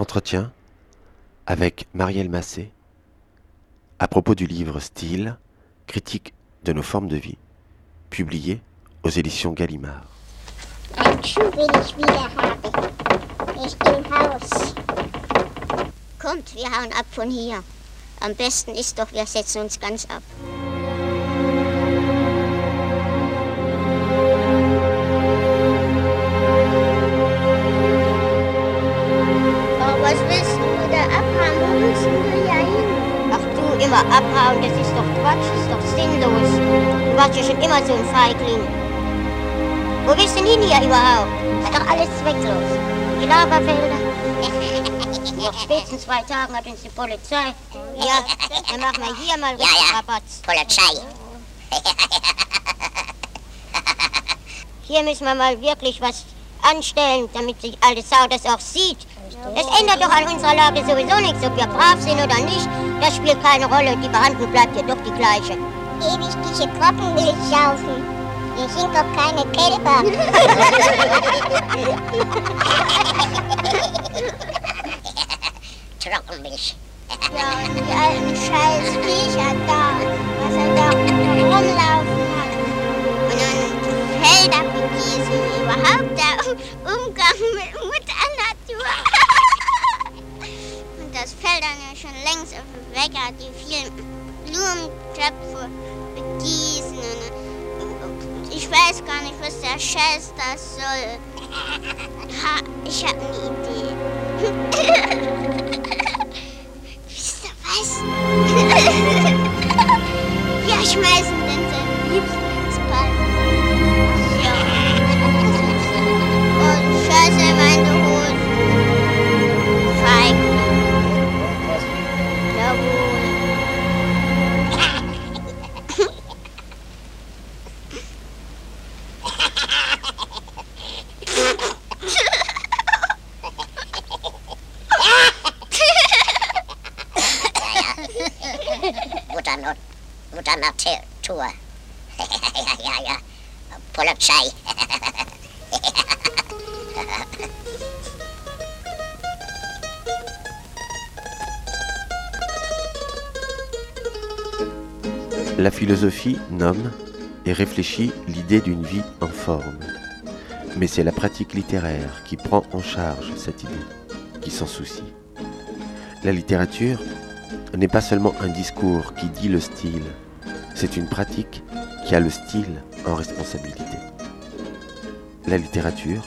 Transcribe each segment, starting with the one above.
Entretien avec Marielle Massé à propos du livre Style, critique de nos formes de vie, publié aux éditions Gallimard. Ein Schuh ich wieder haben. Ich im Haus. Kommt, wir hauen ab von hier. Am besten ist doch, wir setzen uns ganz ab. Immer abhauen, das ist doch Quatsch, das ist doch sinnlos. Du warst ja schon immer so ein Feigling. Wo du denn hin hier überhaupt? Ist doch alles zwecklos. Die Lagerfelder. Nach spätestens zwei Tagen hat uns die Polizei. Ja, dann machen wir hier mal Ja, ja. Rabatz. Polizei. Hier müssen wir mal wirklich was anstellen, damit sich alte Sau das auch sieht. Das ändert doch an unserer Lage sowieso nichts, ob wir brav sind oder nicht. Das spielt keine Rolle. Die Behandlung bleibt ja doch die gleiche. Ewig diese ich saufen. Wir sind doch keine Kälber. Trockenmilch. Ja, und die alten scheiß Viecher da, was er da rumlaufen hat. Und dann Felder begießen, überhaupt der Umgang mit Mutter Natur. Das dann ja schon längst auf den Wecker, die vielen Blumentöpfe begießen. Und ich weiß gar nicht, was der Scheiß das soll. Ha, ich habe eine Idee. Wisst ihr was? Wir schmeißen den seinen Liebsten La philosophie nomme et réfléchit l'idée d'une vie en forme. Mais c'est la pratique littéraire qui prend en charge cette idée, qui s'en soucie. La littérature n'est pas seulement un discours qui dit le style, c'est une pratique qui a le style en responsabilité. La littérature,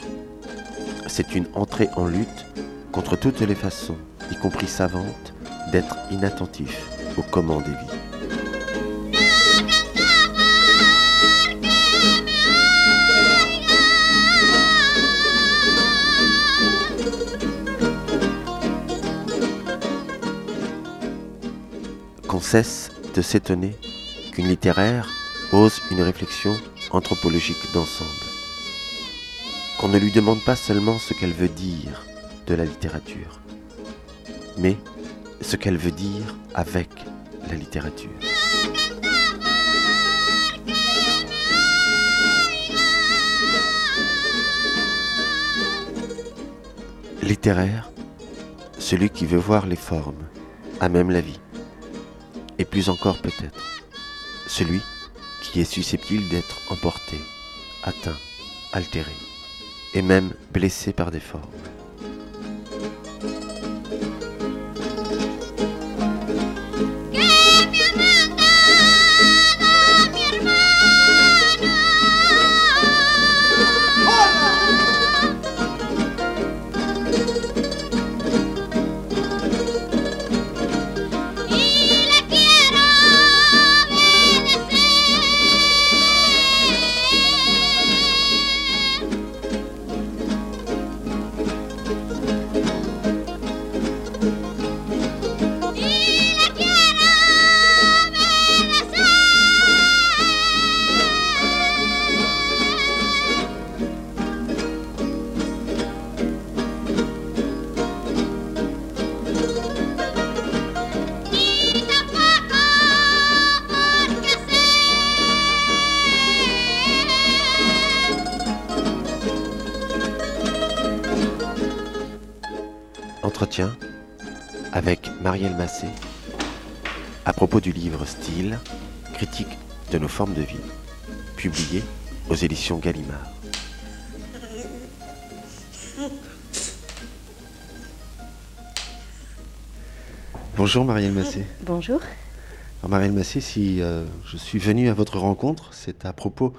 c'est une entrée en lutte contre toutes les façons, y compris savantes, d'être inattentif au comment des vies. qu'on cesse de s'étonner qu'une littéraire ose une réflexion anthropologique d'ensemble. Qu'on ne lui demande pas seulement ce qu'elle veut dire de la littérature, mais ce qu'elle veut dire avec la littérature. Littéraire, celui qui veut voir les formes, à même la vie et plus encore peut-être, celui qui est susceptible d'être emporté, atteint, altéré, et même blessé par des formes. Critique de nos formes de vie, publié aux éditions Gallimard. Bonjour Marielle Massé. Bonjour. Alors Marielle Massé, si euh, je suis venu à votre rencontre, c'est à propos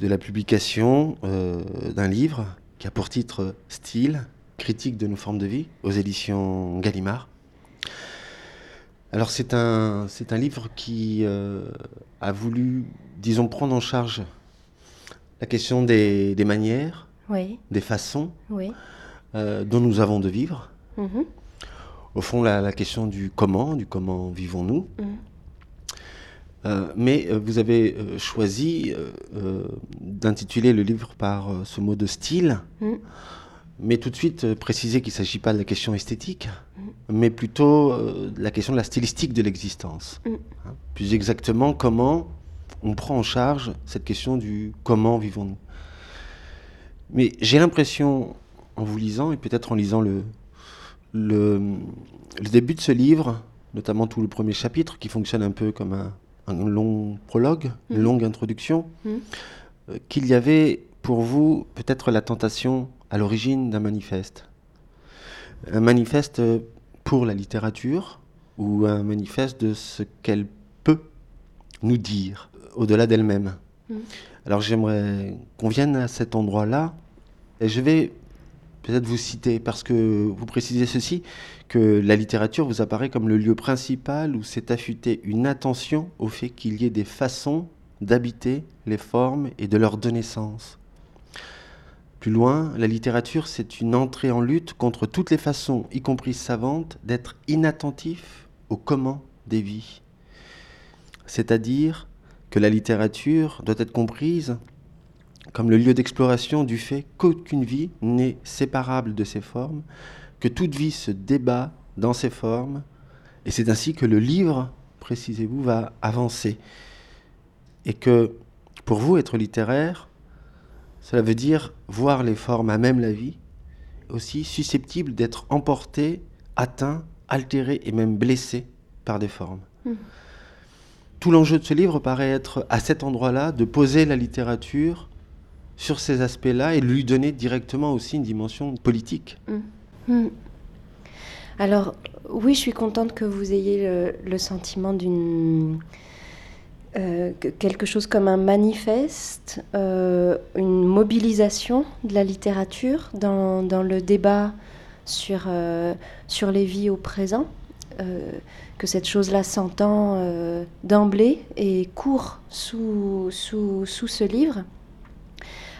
de la publication euh, d'un livre qui a pour titre Style, critique de nos formes de vie, aux éditions Gallimard. Alors c'est un, c'est un livre qui euh, a voulu, disons, prendre en charge la question des, des manières, Oui, des façons oui. euh, dont nous avons de vivre. Mhm, Au fond, la, la question du comment, du comment vivons-nous. mhm. Euh, mais vous avez choisi d'intituler le livre par ce mot de style, Mm. mais tout de suite préciser qu'il ne s'agit pas de la question esthétique, mais plutôt euh, la question de la stylistique de l'existence. Mm. Hein, plus exactement, comment on prend en charge cette question du comment vivons-nous. Mais j'ai l'impression, en vous lisant, et peut-être en lisant le, le, le début de ce livre, notamment tout le premier chapitre, qui fonctionne un peu comme un, un long prologue, une Mhm. longue introduction, Mhm. euh, qu'il y avait pour vous peut-être la tentation à l'origine d'un manifeste. Un manifeste euh, pour la littérature ou un manifeste de ce qu'elle peut nous dire euh, au-delà d'elle-même. Mhm. Alors j'aimerais qu'on vienne à cet endroit-là et je vais peut-être vous citer parce que vous précisez ceci que la littérature vous apparaît comme le lieu principal où s'est affûtée une attention au fait qu'il y ait des façons d'habiter les formes et de leur donner sens. Plus loin, la littérature, c'est une entrée en lutte contre toutes les façons, y compris savantes, d'être inattentif au comment des vies. C'est-à-dire que la littérature doit être comprise comme le lieu d'exploration du fait qu'aucune vie n'est séparable de ses formes, que toute vie se débat dans ses formes, et c'est ainsi que le livre, précisez-vous, va avancer. Et que pour vous, être littéraire, cela veut dire voir les formes à même la vie, aussi susceptibles d'être emportées, atteints, altérés et même blessés par des formes. Mhm. Tout l'enjeu de ce livre paraît être à cet endroit-là de poser la littérature sur ces aspects-là et lui donner directement aussi une dimension politique. Hmm. Alors, oui, je suis contente que vous ayez le, le sentiment d'une. Euh, que- quelque chose comme un manifeste, euh, une mobilisation de la littérature dans, dans le débat sur, euh, sur les vies au présent, que cette chose-là s'entend d'emblée et court sous, sous, sous ce livre.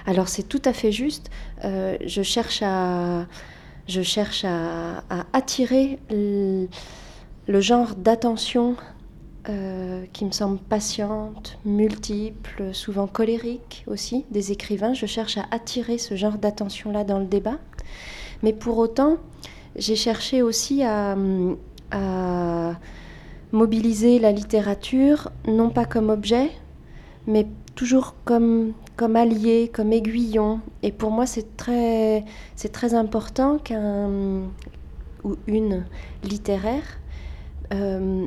Alors c'est tout à fait juste. Je cherche à, je cherche à, attirer le genre d'attention euh, qui me semble patiente, multiple, souvent colérique aussi des écrivains. Je cherche à attirer ce genre d'attention-là dans le débat. Mais pour autant, j'ai cherché aussi à, à mobiliser la littérature, non pas comme objet, mais toujours comme, comme allié, comme aiguillon. Et pour moi, c'est très, c'est très important qu'un ou une littéraire euh,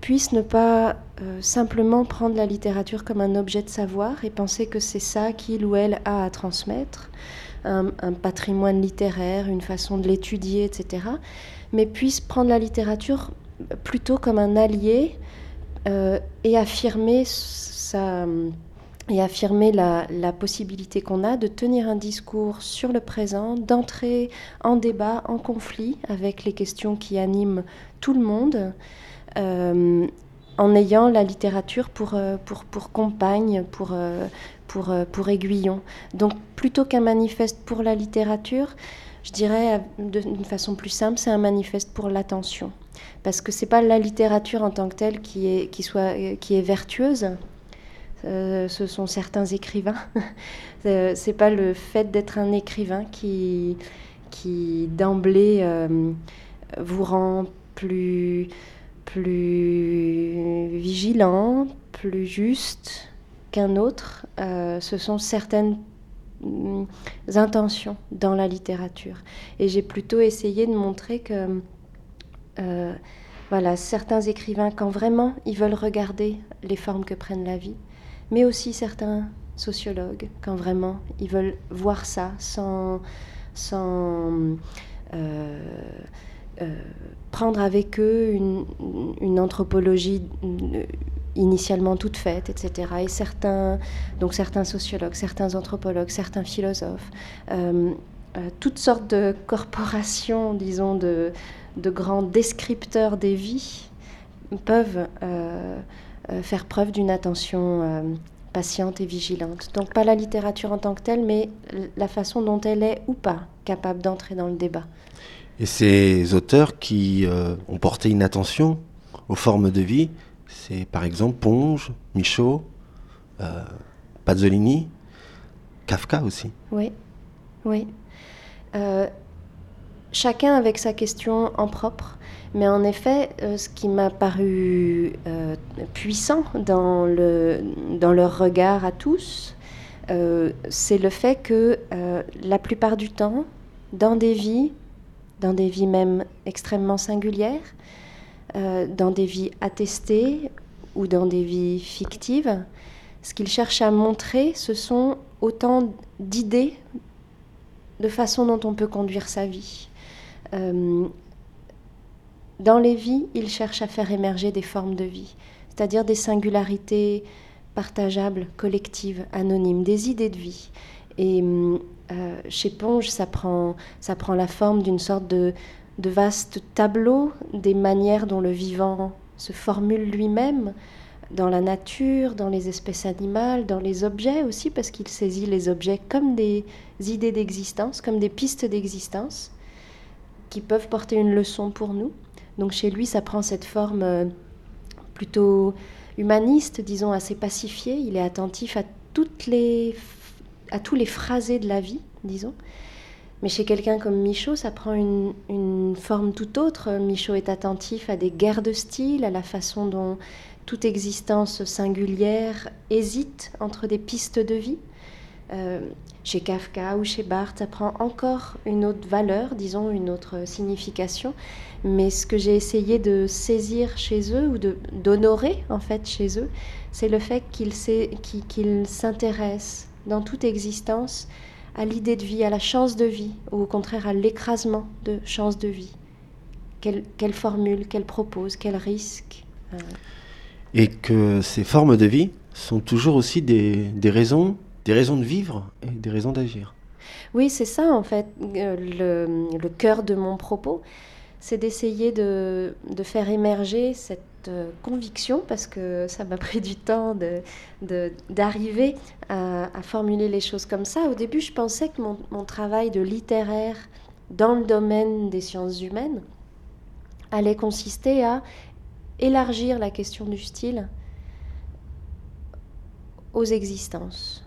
puisse ne pas euh, simplement prendre la littérature comme un objet de savoir et penser que c'est ça qu'il ou elle a à transmettre, un, patrimoine littéraire, une façon de l'étudier, etc. Mais puisse prendre la littérature plutôt comme un allié euh, et affirmer sa, et affirmer la, possibilité qu'on a de tenir un discours sur le présent, d'entrer en débat, en conflit avec les questions qui animent tout le monde, en ayant la littérature pour, euh, pour, compagne, pour, euh, pour, euh, aiguillon. Donc plutôt qu'un manifeste pour la littérature, je dirais euh, d'une façon plus simple, c'est un manifeste pour l'attention. Parce que c'est pas la littérature en tant que telle qui est, qui soit, euh, qui est vertueuse, euh, ce sont certains écrivains. Euh, c'est pas le fait d'être un écrivain qui, qui d'emblée euh, vous rend plus, plus vigilant, plus juste qu'un autre. Euh, ce sont certaines mm, intentions dans la littérature. Et j'ai plutôt essayé de montrer que euh, voilà, certains écrivains, quand vraiment ils veulent regarder les formes que prennent la vie, mais aussi certains sociologues, quand vraiment ils veulent voir ça sans, sans euh, prendre avec eux une, anthropologie euh, initialement toute faite, etc. Et certains, donc certains sociologues, certains anthropologues, certains philosophes, toutes sortes de corporations, disons, de grands descripteurs des vies peuvent faire preuve d'une attention patiente et vigilante. Donc pas la littérature en tant que telle, mais la façon dont elle est ou pas capable d'entrer dans le débat. Et ces auteurs qui euh, ont porté une attention aux formes de vie, c'est par exemple Ponge, Michaud, euh, Pazzolini, Kafka aussi. Oui, oui. Euh, chacun avec sa question en propre. Mais en effet, euh, ce qui m'a paru puissant dans, le, dans leur regard à tous, c'est le fait que la plupart du temps, dans des vies, dans des vies même extrêmement singulières, dans des vies attestées ou dans des vies fictives, ce qu'ils cherchent à montrer, ce sont autant d'idées de façon dont on peut conduire sa vie. Dans les vies, il cherche à faire émerger des formes de vie, c'est-à-dire des singularités partageables, collectives, anonymes, des idées de vie. Et euh, chez Ponge, ça prend, ça prend la forme d'une sorte de, vaste tableau des manières dont le vivant se formule lui-même, dans la nature, dans les espèces animales, dans les objets aussi, parce qu'il saisit les objets comme des idées d'existence, comme des pistes d'existence, qui peuvent porter une leçon pour nous. Donc chez lui, ça prend cette forme euh, plutôt humaniste, disons assez pacifiée. Il est attentif à, toutes les, à tous les phrasés de la vie, disons. Mais chez quelqu'un comme Michaud, ça prend une, forme tout autre. Michaud est attentif à des guerres de style, à la façon dont toute existence singulière hésite entre des pistes de vie. Euh, chez Kafka ou chez Barthes, ça prend encore une autre valeur, disons, une autre signification. Mais ce que j'ai essayé de saisir chez eux ou d'honorer en fait chez eux, c'est le fait qu'ils s'intéressent dans toute existence à l'idée de vie, à la chance de vie, ou au contraire à l'écrasement de chance de vie. Quelle, formule, quelle propose, quel risque. Euh. Et que ces formes de vie sont toujours aussi des, des raisons des raisons de vivre et des raisons d'agir. Oui, c'est ça en fait euh, le, le, cœur de mon propos, c'est d'essayer de, de, faire émerger cette euh, conviction, parce que ça m'a pris du temps d'arriver de, à, à, formuler les choses comme ça. Au début, je pensais que mon, mon travail de littéraire dans le domaine des sciences humaines allait consister à élargir la question du style aux existences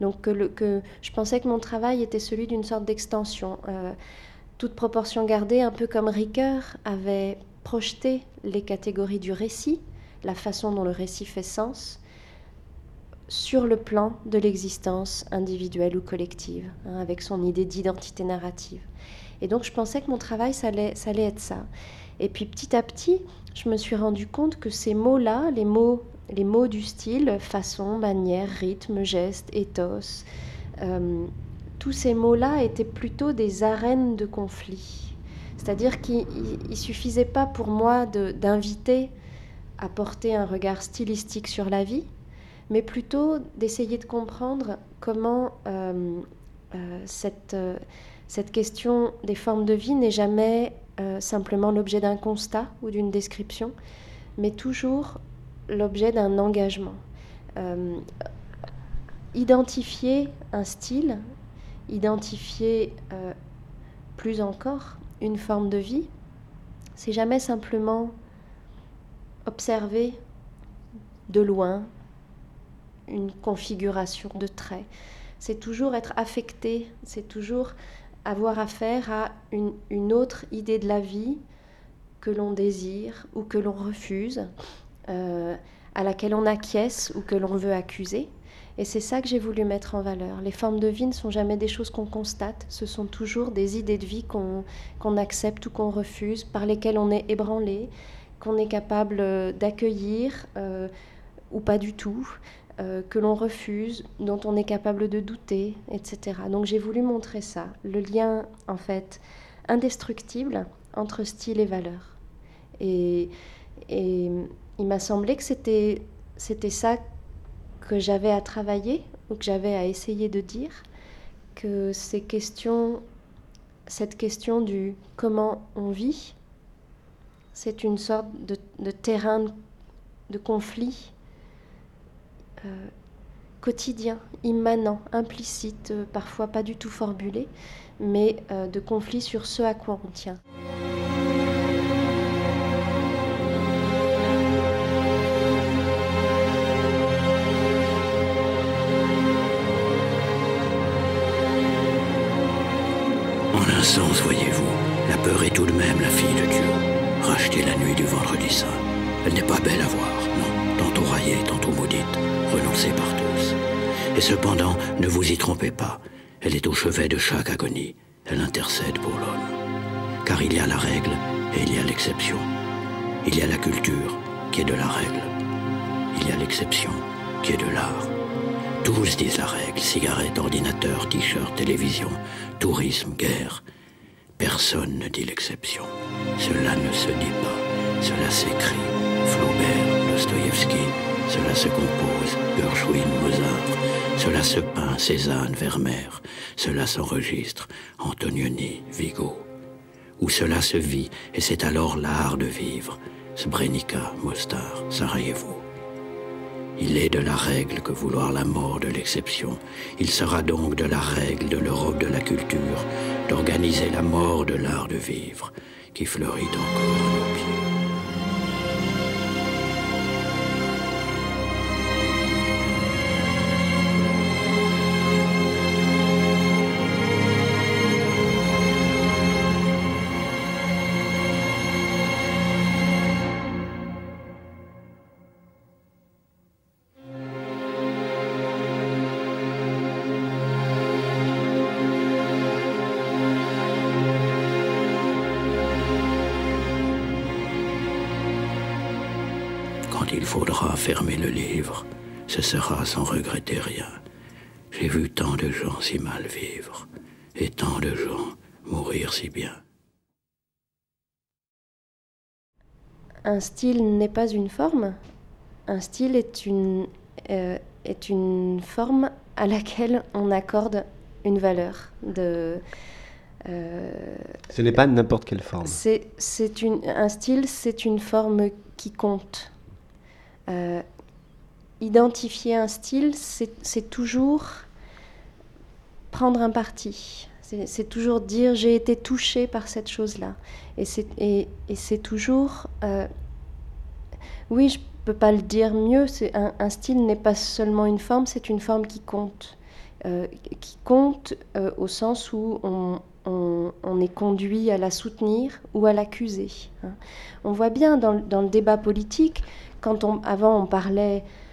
donc que, je pensais que mon travail était celui d'une sorte d'extension. Euh, toute proportion gardée, un peu comme Ricoeur avait projeté les catégories du récit, la façon dont le récit fait sens, sur le plan de l'existence individuelle ou collective, hein, avec son idée d'identité narrative. Et donc je pensais que mon travail, ça allait, allait être ça. Et puis petit à petit, je me suis rendu compte que ces mots-là, les mots les mots du style, façon, manière, rythme, geste, ethos, euh, tous ces mots-là étaient plutôt des arènes de conflit. C'est-à-dire qu'il ne suffisait pas pour moi d'inviter à porter un regard stylistique sur la vie, mais plutôt d'essayer de comprendre comment euh, euh, cette, cette question des formes de vie n'est jamais simplement l'objet d'un constat ou d'une description, mais toujours l'objet d'un engagement. Euh, identifier un style, identifier euh, plus encore une forme de vie, c'est jamais simplement observer de loin une configuration de traits. C'est toujours être affecté, c'est toujours avoir affaire à une, une, autre idée de la vie que l'on désire ou que l'on refuse, euh, à laquelle on acquiesce ou que l'on veut accuser. Et c'est ça que j'ai voulu mettre en valeur. Les formes de vie ne sont jamais des choses qu'on constate, ce sont toujours des idées de vie qu'on accepte ou qu'on refuse, par lesquelles on est ébranlé, qu'on est capable euh, d'accueillir euh, ou pas du tout, euh, que l'on refuse, dont on est capable de douter, etc. Donc j'ai voulu montrer ça, le lien en fait indestructible entre style et valeur. Et, et il m'a semblé que c'était ça que j'avais à travailler ou que j'avais à essayer de dire, que ces questions, cette question du comment on vit, c'est une sorte de, terrain de conflit euh, quotidien, immanent, implicite, euh, parfois pas du tout formulé, mais euh, de conflit sur ce à quoi on tient. Elle est au chevet de chaque agonie, elle intercède pour l'homme. Car il y a la règle et il y a l'exception. Il y a la culture qui est de la règle. Il y a l'exception qui est de l'art. Tous disent la règle, cigarette, ordinateur, t-shirt, télévision, tourisme, guerre. Personne ne dit l'exception. Cela ne se dit pas. Cela s'écrit. Flaubert, Dostoïevski, cela se compose. Gershwin, Mozart. Cela se peint. Cézanne, Vermeer. Cela s'enregistre. Antonioni, Vigo. Où cela se vit, et c'est alors l'art de vivre. Sbrenica, Mostar, Sarajevo. Il est de la règle que vouloir la mort de l'exception. Il sera donc de la règle de l'Europe de la culture d'organiser la mort de l'art de vivre qui fleurit encore à nos pieds. Le livre, ce sera sans regretter rien. J'ai vu tant de gens si mal vivre, et tant de gens mourir si bien. Un style n'est pas une forme, un style est une, euh, est une forme à laquelle on accorde une valeur de... Euh, Ce n'est pas n'importe quelle forme. C'est, une, un style, c'est une forme qui compte. Euh, identifier un style, c'est toujours prendre un parti. C'est toujours dire j'ai été touché par cette chose-là. Et c'est toujours... Euh, oui, je peux pas le dire mieux. Un, un style n'est pas seulement une forme, c'est une forme qui compte. Euh, qui compte au sens où on, est conduit à la soutenir ou à l'accuser. Hein. On voit bien dans, le débat politique quand on, avant on parlait, euh, euh,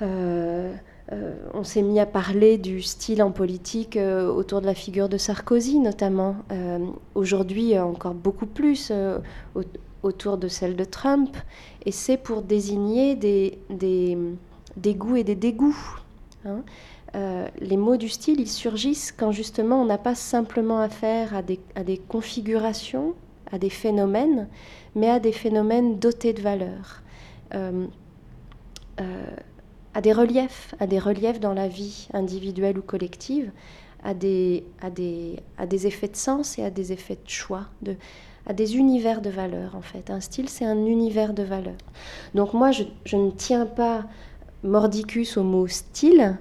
on s'est mis à parler du style en politique euh, autour de la figure de Sarkozy notamment. Aujourd'hui encore beaucoup plus autour de celle de Trump. Et c'est pour désigner des, goûts et des dégoûts. Hein. les mots du style, ils surgissent quand justement on n'a pas simplement affaire à des, configurations, à des phénomènes, mais à des phénomènes dotés de valeur. Euh, euh, à des reliefs, à des reliefs dans la vie individuelle ou collective, à des, à des, à des effets de sens et à des effets de choix, de, à des univers de valeurs en fait. Un style, c'est un univers de valeurs. Donc moi, je, je, ne tiens pas mordicus au mot style.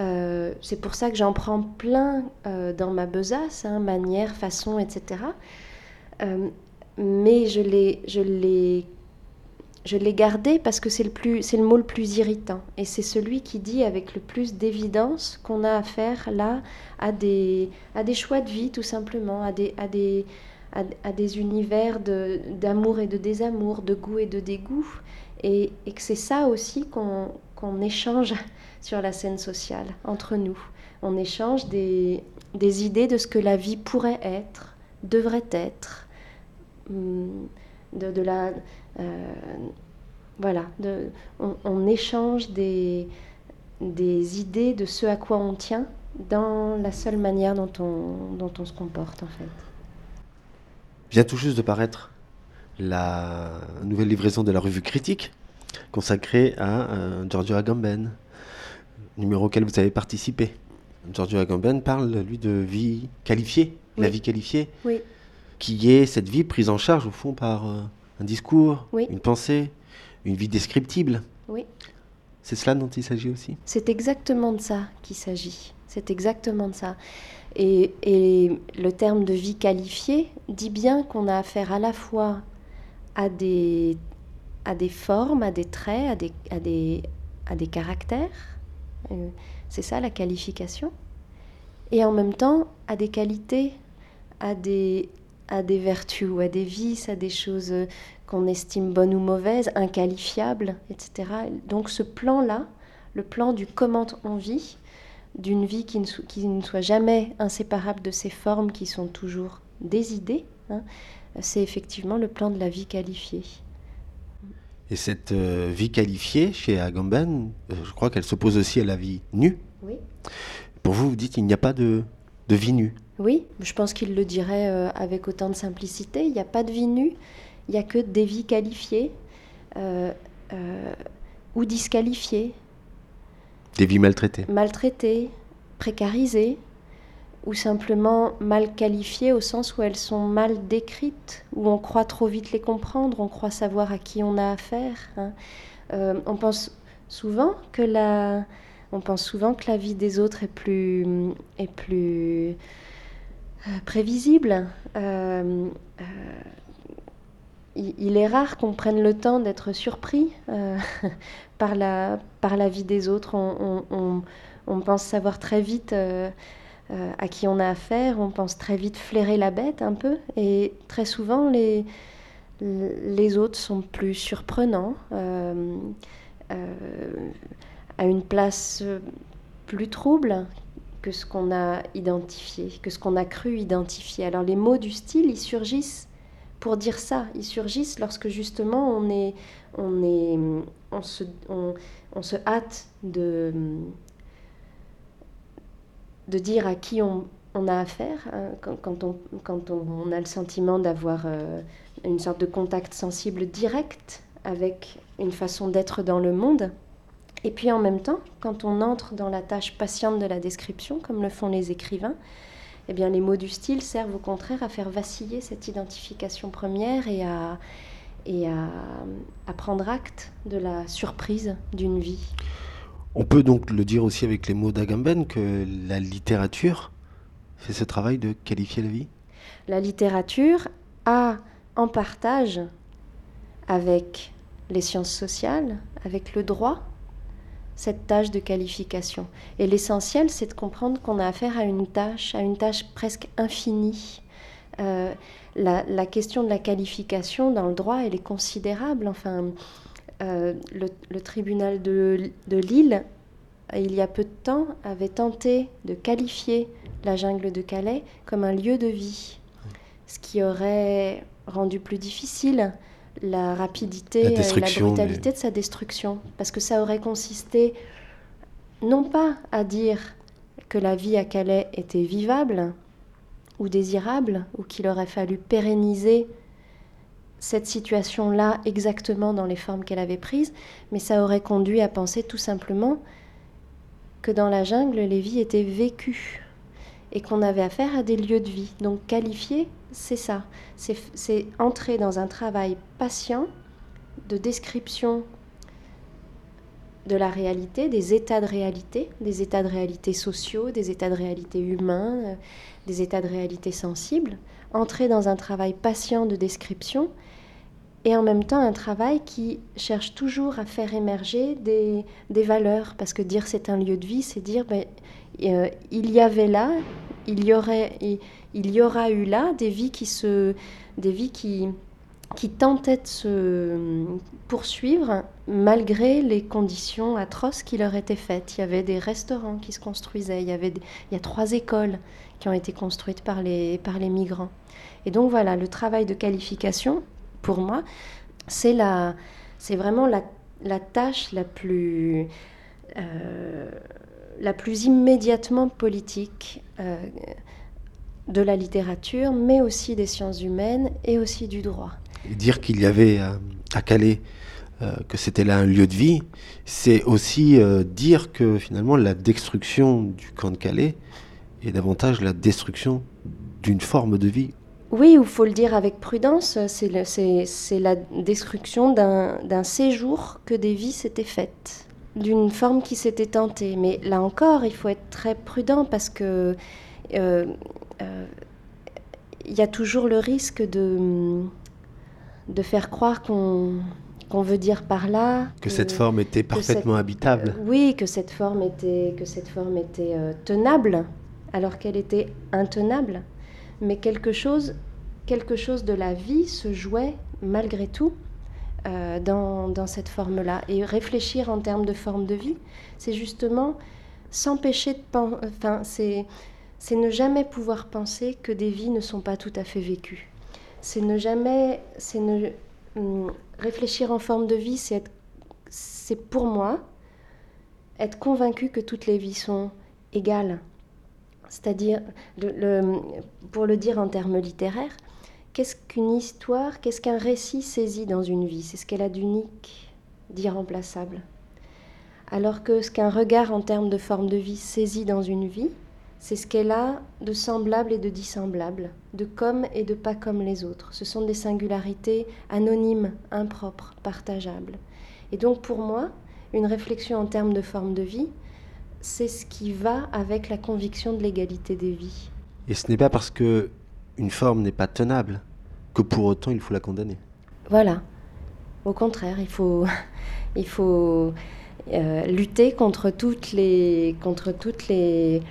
Euh, c'est pour ça que j'en prends plein dans ma besace, hein, manière, façon, etc. mais je les, je les je l'ai gardé parce que c'est le, plus, c'est le mot le plus irritant. Et c'est celui qui dit avec le plus d'évidence qu'on a affaire là à des, à des choix de vie, tout simplement, à des, à des, à, des univers d'amour et de désamour, de goût et de dégoût. Et, et que c'est ça aussi qu'on qu'on échange sur la scène sociale entre nous. On échange des, des idées de ce que la vie pourrait être, devrait être, hum, de, de la, voilà, de, on, on échange des, des idées de ce à quoi on tient dans la seule manière dont on, dont on se comporte en fait. Vient tout juste de paraître la nouvelle livraison de la revue Critique consacrée à euh, Giorgio Agamben, numéro auquel vous avez participé. Giorgio Agamben parle, lui, de vie qualifiée, la Oui. vie qualifiée, Oui, qui est cette vie prise en charge, au fond, par euh, un discours, Oui. une pensée, une vie descriptible. oui. C'est cela dont il s'agit aussi? C'est exactement de ça qu'il s'agit. C'est exactement de ça. Et, et le terme de vie qualifiée dit bien qu'on a affaire à la fois à des, à des formes, à des traits, à des, à des, à des caractères. Euh, C'est ça la qualification. Et en même temps à des qualités, à des, à des vertus ou à des vices, à des choses qu'on estime bonnes ou mauvaises, inqualifiables, etc. Donc ce plan-là, le plan du comment on vit, d'une vie qui ne, so- qui ne soit jamais inséparable de ces formes qui sont toujours des idées, hein, c'est effectivement le plan de la vie qualifiée. Et cette euh, vie qualifiée chez Agamben, euh, je crois qu'elle s'oppose aussi à la vie nue. Oui. Pour vous, vous dites qu'il n'y a pas de, de vie nue. Oui, je pense qu'il le dirait euh, avec autant de simplicité. Il n'y a pas de vie nue, il n'y a que des vies qualifiées euh, euh, ou disqualifiées, Des vies maltraitées. maltraitées, précarisées, ou simplement mal qualifiées au sens où elles sont mal décrites, où on croit trop vite les comprendre, on croit savoir à qui on a affaire. hein. Euh, on pense souvent que la, on pense souvent que la vie des autres est plus, est plus prévisible. Euh, euh, il, est rare qu'on prenne le temps d'être surpris euh, par, la, par la vie des autres. On, on- on- pense savoir très vite à qui on a affaire, on pense très vite flairer la bête un peu, et très souvent les, les autres sont plus surprenants, à une place plus trouble que ce qu'on a identifié, que ce qu'on a cru identifier. Alors les mots du style, ils surgissent pour dire ça. Ils surgissent lorsque justement on est, on est, on se, hâte de, dire à qui on, a affaire hein, quand, on a le sentiment d'avoir euh, une sorte de contact sensible direct avec une façon d'être dans le monde. Et puis en même temps, quand on entre dans la tâche patiente de la description, comme le font les écrivains, eh bien, les mots du style servent au contraire à faire vaciller cette identification première et à, et à, à prendre acte de la surprise d'une vie. On peut donc le dire aussi avec les mots d'Agamben que la littérature fait ce travail de qualifier la vie. La littérature a en partage avec les sciences sociales, avec le droit, cette tâche de qualification. Et l'essentiel, c'est de comprendre qu'on a affaire à une tâche, à une tâche presque infinie. Euh, la, question de la qualification dans le droit, elle est considérable. Enfin, euh, le, tribunal de Lille, il y a peu de temps, avait tenté de qualifier la jungle de Calais comme un lieu de vie, ce qui aurait rendu plus difficile la rapidité La et la brutalité de sa destruction, parce que ça aurait consisté non pas à dire que la vie à Calais était vivable ou désirable, ou qu'il aurait fallu pérenniser cette situation-là exactement dans les formes qu'elle avait prises, mais ça aurait conduit à penser tout simplement que dans la jungle, les vies étaient vécues et qu'on avait affaire à des lieux de vie. Donc qualifier, c'est ça. C'est entrer dans un travail patient de description de la réalité, des états de réalité, des états de réalité sociaux, des états de réalité humains, euh, des états de réalité sensibles. Entrer dans un travail patient de description et en même temps un travail qui cherche toujours à faire émerger des, des valeurs. Parce que dire c'est un lieu de vie, c'est dire ben, euh, il y avait là, il y aurait, il y aura eu là des vies qui se, des vies qui, qui tentaient de se poursuivre malgré les conditions atroces qui leur étaient faites. Il y avait des restaurants qui se construisaient, il y, avait il y a trois écoles qui ont été construites par les, par les migrants. Et donc voilà, le travail de qualification, pour moi, c'est vraiment la, la, tâche la plus, euh, la plus immédiatement politique euh, de la littérature, mais aussi des sciences humaines et aussi du droit. Et dire qu'il y avait euh, à Calais que c'était là un lieu de vie, c'est aussi dire que finalement la destruction du camp de Calais est davantage la destruction d'une forme de vie oui, il faut le dire avec prudence, c'est la destruction d'un séjour que des vies s'étaient faites, d'une forme qui s'était tentée. Mais là encore, il faut être très prudent parce que euh, euh, il y a toujours le risque de, de faire croire qu'on veut dire par là que, cette forme était parfaitement habitable. Euh, oui, que cette forme était que cette forme était tenable alors qu'elle était intenable mais quelque chose, quelque chose de la vie se jouait malgré tout euh, dans, dans, cette forme-là. Et réfléchir en termes de forme de vie, c'est justement s'empêcher de penser, enfin, c'est, c'est ne jamais pouvoir penser que des vies ne sont pas tout à fait vécues. C'est ne jamais, c'est ne, hum, réfléchir en forme de vie, c'est c'est pour moi être convaincu que toutes les vies sont égales c'est-à-dire, pour le dire en termes littéraires, qu'est-ce qu'une histoire, qu'est-ce qu'un récit saisi dans une vie? C'est ce qu'elle a d'unique, d'irremplaçable. Alors que ce qu'un regard en termes de forme de vie saisit dans une vie, c'est ce qu'elle a de semblable et de dissemblable, de comme et de pas comme les autres. Ce sont des singularités anonymes, impropres, partageables. Et donc pour moi, une réflexion en termes de forme de vie, c'est ce qui va avec la conviction de l'égalité des vies. Et ce n'est pas parce que une forme n'est pas tenable que pour autant il faut la condamner. Voilà. Au contraire, il faut, il faut euh, lutter contre toutes les, contre toutes les,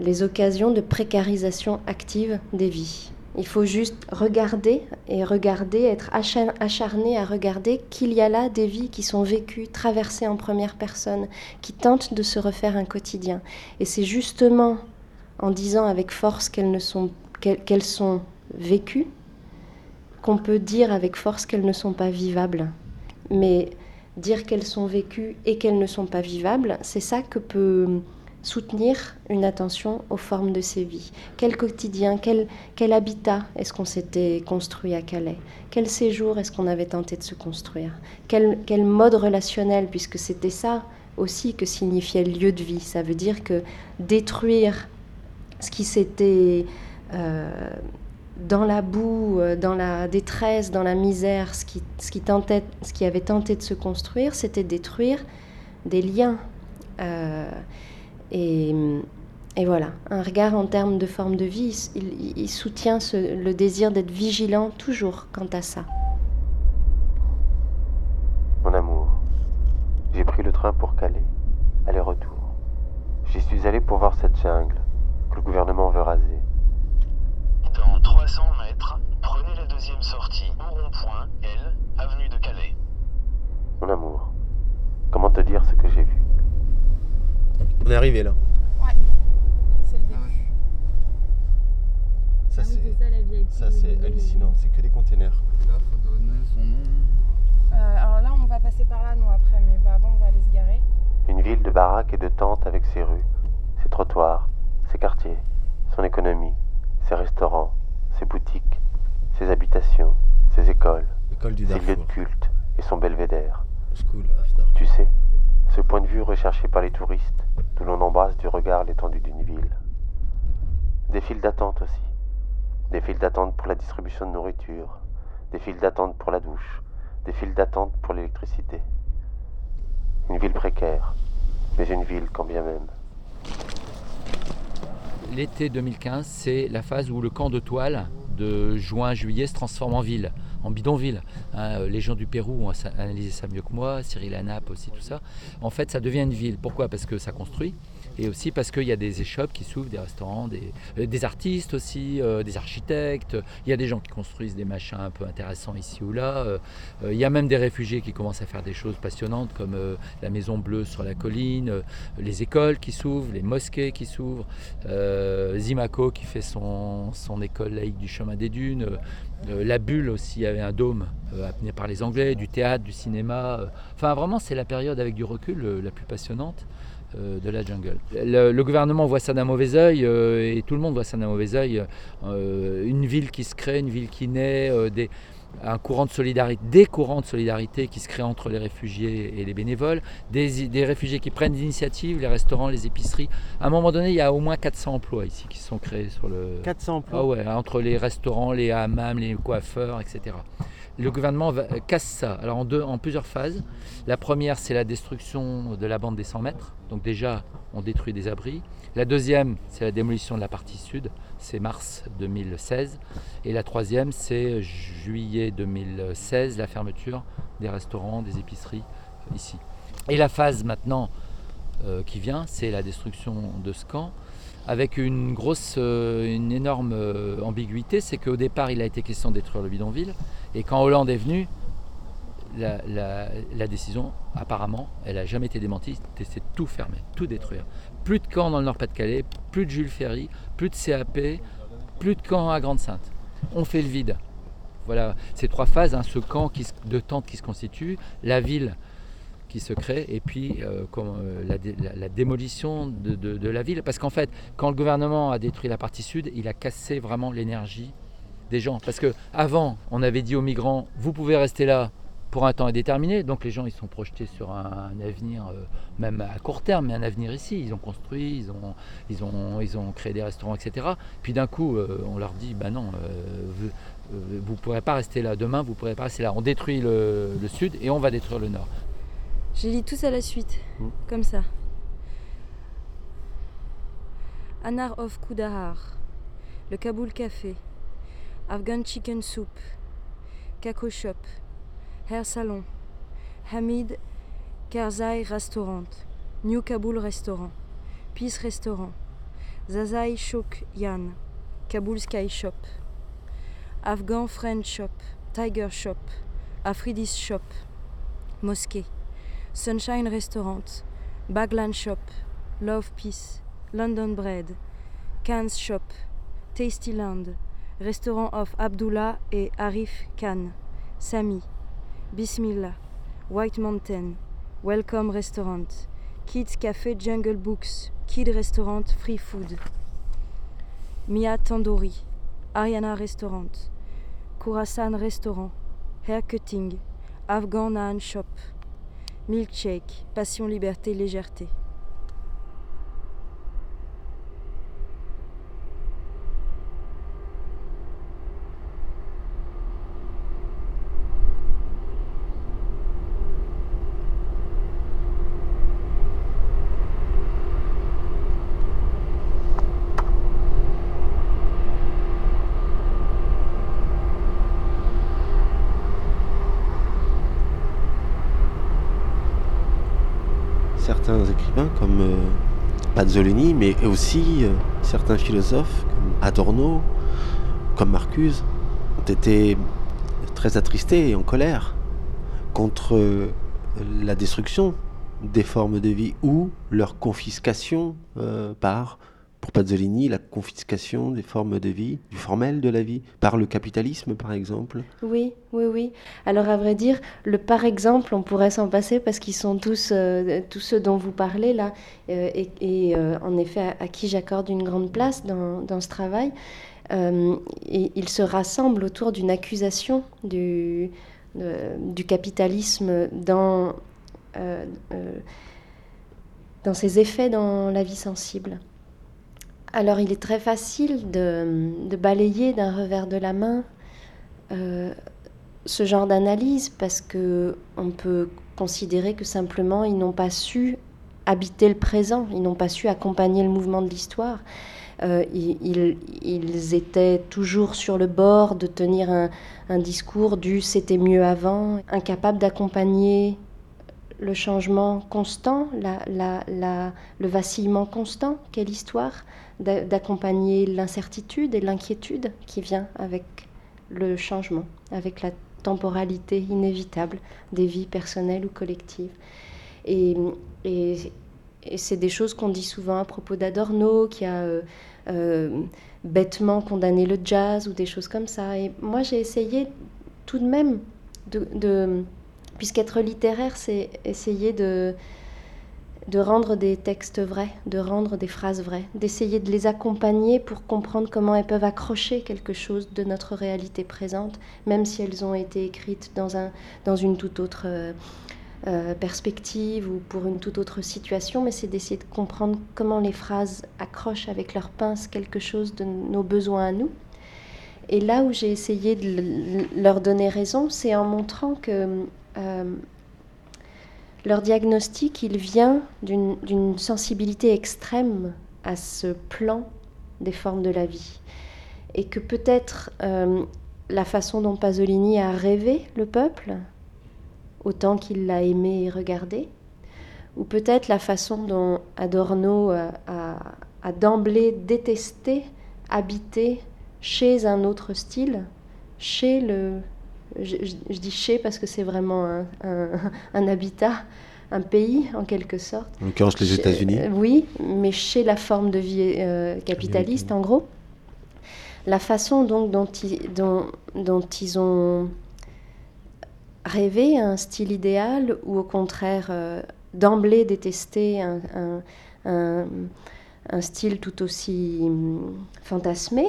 les occasions de précarisation active des vies. Il faut juste regarder et regarder, être acharné à regarder qu'il y a là des vies qui sont vécues, traversées en première personne, qui tentent de se refaire un quotidien. Et c'est justement en disant avec force qu'elles sont, qu'elles sont vécues qu'on peut dire avec force qu'elles ne sont pas vivables. Mais dire qu'elles sont vécues et qu'elles ne sont pas vivables, c'est ça que peut soutenir une attention aux formes de ces vies. Quel quotidien, quel, quel habitat est-ce qu'on s'était construit à Calais? Quel séjour est-ce qu'on avait tenté de se construire? Quel, quel mode relationnel, puisque c'était ça aussi que signifiait le lieu de vie. Ça veut dire que détruire ce qui s'était... Euh, dans la boue, euh, dans la détresse, dans la misère, ce qui, ce qui, avait tenté de se construire, c'était détruire des liens. Euh, et, voilà, un regard en termes de forme de vie, il, soutient le désir d'être vigilant toujours quant à ça. Mon amour, j'ai pris le train pour Calais, aller-retour. J'y suis allé pour voir cette jungle que le gouvernement veut raser. Dans 300 mètres, prenez la deuxième sortie au rond-point L, avenue de Calais. Mon amour, comment te dire ce que j'ai vu on est arrivé là. Ouais. C'est le début. Ça, ah c'est hallucinant. C'est que des containers. Là, faut donner son nom. Euh, alors là, on va passer par là, nous, après. Mais bah, avant, on va aller se garer. Une ville de baraques et de tentes avec ses rues, ses trottoirs, ses quartiers, son économie, ses restaurants, ses boutiques, ses habitations, ses écoles, ses lieux de culte et son belvédère. Tu sais, ce point de vue recherché par les touristes, d'où l'on embrasse du regard l'étendue d'une ville. Des files d'attente aussi. Des files d'attente pour la distribution de nourriture, des files d'attente pour la douche, des files d'attente pour l'électricité. Une ville précaire, mais une ville quand bien même. L'été 2015, c'est la phase où le camp de toile de juin-juillet se transforme en ville en bidonville. Hein, les gens du Pérou ont analysé ça mieux que moi, Cyril Anap aussi, tout ça. En fait, ça devient une ville. Pourquoi? Parce que ça construit. et aussi parce qu'il y a des échoppes qui s'ouvrent, des restaurants, des, euh, des artistes aussi, euh, des architectes. Il y a des gens qui construisent des machins un peu intéressants ici ou là. Euh, euh, il y a même des réfugiés qui commencent à faire des choses passionnantes comme euh, la Maison Bleue sur la colline, euh, les écoles qui s'ouvrent, les mosquées qui s'ouvrent, euh, Zimaco qui fait son école laïque du chemin des dunes. Euh, la bulle aussi avait un dôme euh, amené par les Anglais, du théâtre, du cinéma. euh. Enfin, vraiment, c'est la période avec du recul la plus passionnante de la jungle. Le, gouvernement voit ça d'un mauvais œil euh, et tout le monde voit ça d'un mauvais œil. Euh, une ville qui se crée, une ville qui naît, des, un courant de solidarité, des courants de solidarité qui se créent entre les réfugiés et les bénévoles, des, des réfugiés qui prennent des initiatives, les restaurants, les épiceries. À un moment donné, il y a au moins 400 emplois ici qui sont créés sur le. 400 emplois. Ah ouais, entre les restaurants, les hammams, les coiffeurs, etc. Le gouvernement va- casse ça. Alors en, deux, en plusieurs phases. La première, c'est la destruction de la bande des 100 mètres. Donc déjà, on détruit des abris. La deuxième, c'est la démolition de la partie sud. C'est mars 2016. Et la troisième, c'est juillet 2016, la fermeture des restaurants, des épiceries euh, ici. Et la phase maintenant euh, qui vient, c'est la destruction de ce camp avec une grosse, euh, une énorme ambiguïté, c'est qu'au départ il a été question de détruire le bidonville, et quand Hollande est venu, la, décision, apparemment, elle n'a jamais été démentie, c'est tout fermer, tout détruire. Plus de camps dans le Nord-Pas-de-Calais, plus de Jules Ferry, plus de CAP, plus de camps à Grande-Sainte. On fait le vide. Voilà, ces trois phases, hein, ce camp de tentes qui se constitue, la ville qui se crée et puis euh, euh, la, dé- la- la démolition de, de- de la ville. Parce qu'en fait, quand le gouvernement a détruit la partie sud, il a cassé vraiment l'énergie des gens. Parce que avant, on avait dit aux migrants, vous pouvez rester là pour un temps indéterminé. Donc les gens, ils sont projetés sur un, un avenir, euh, même à court terme, mais un avenir ici. Ils ont construit, ils ont, ils ont, ils ont créé des restaurants, etc. Puis d'un coup, euh, on leur dit, bah non, euh, vous ne pourrez pas rester là. Demain, vous ne pourrez pas rester là. On détruit le, le sud et on va détruire le nord. Je lis tous à la suite, Mm. comme ça. Anar of Kudahar, le Kaboul Café, Afghan Chicken Soup, Kako Shop, Hair Salon, Hamid Karzai Restaurant, New Kaboul Restaurant, Peace Restaurant, Zazai Shok Yan, Kaboul Sky Shop, Afghan Friend Shop, Tiger Shop, Afridis Shop, Mosquée. Sunshine Restaurant, Bagland Shop, Love Peace, London Bread, Cannes Shop, Tastyland, Restaurant of Abdullah et Arif Khan, Sami, Bismillah, White Mountain, Welcome Restaurant, Kids Café Jungle Books, Kid Restaurant Free Food, Mia Tandoori, Ariana Restaurant, Kurasan Restaurant, Hair Cutting, Afghan Naan Shop, Milkshake, Passion, Liberté, Légèreté. certains écrivains comme euh, Mais aussi euh, certains philosophes comme Adorno, comme Marcuse, ont été très attristés et en colère contre euh, la destruction des formes de vie ou leur confiscation euh, par, pour Pazzolini, la confiscation des formes de vie, du formel de la vie, par le capitalisme par exemple. Oui, oui, oui. Alors à vrai dire, le par exemple, on pourrait s'en passer parce qu'ils sont tous, euh, tous ceux dont vous parlez là, euh, et, euh, en effet à, à qui j'accorde une grande place dans, dans ce travail. Et ils se rassemblent autour d'une accusation du, du capitalisme dans, dans ses effets dans la vie sensible. Alors il est très facile de, balayer d'un revers de la main euh, ce genre d'analyse parce que on peut considérer que simplement ils n'ont pas su habiter le présent, ils n'ont pas su accompagner le mouvement de l'histoire. Euh, ils étaient toujours sur le bord de tenir un, un discours du c'était mieux avant, incapables d'accompagner le changement constant, le vacillement constant qu'est l'histoire, d'accompagner l'incertitude et l'inquiétude qui vient avec le changement, avec la temporalité inévitable des vies personnelles ou collectives. Et, c'est des choses qu'on dit souvent à propos d'Adorno, qui a euh, euh, bêtement condamné le jazz ou des choses comme ça. Et moi, j'ai essayé tout de même de puisqu'être littéraire, c'est essayer de, de rendre des textes vrais, de rendre des phrases vraies, d'essayer de les accompagner pour comprendre comment elles peuvent accrocher quelque chose de notre réalité présente, même si elles ont été écrites dans, un, dans une toute autre euh, euh, perspective ou pour une toute autre situation, mais c'est d'essayer de comprendre comment les phrases accrochent avec leur pince quelque chose de nos besoins à nous. Et là où j'ai essayé de leur donner raison, c'est en montrant que leur diagnostic, il vient d'une sensibilité extrême à ce plan des formes de la vie. Et que peut-être euh, la façon dont Pasolini a rêvé le peuple, autant qu'il l'a aimé et regardé, ou peut-être la façon dont Adorno a, a d'emblée détesté habiter chez un autre style, chez le, je, dis chez parce que c'est vraiment un, habitat, un pays en quelque sorte. En l'occurrence les États-Unis. Euh, oui, mais chez la forme de vie euh, capitaliste en gros. La façon donc dont ils, dont, dont ils ont rêvé un style idéal ou au contraire euh, d'emblée détesté un, un, un, style tout aussi hum, fantasmé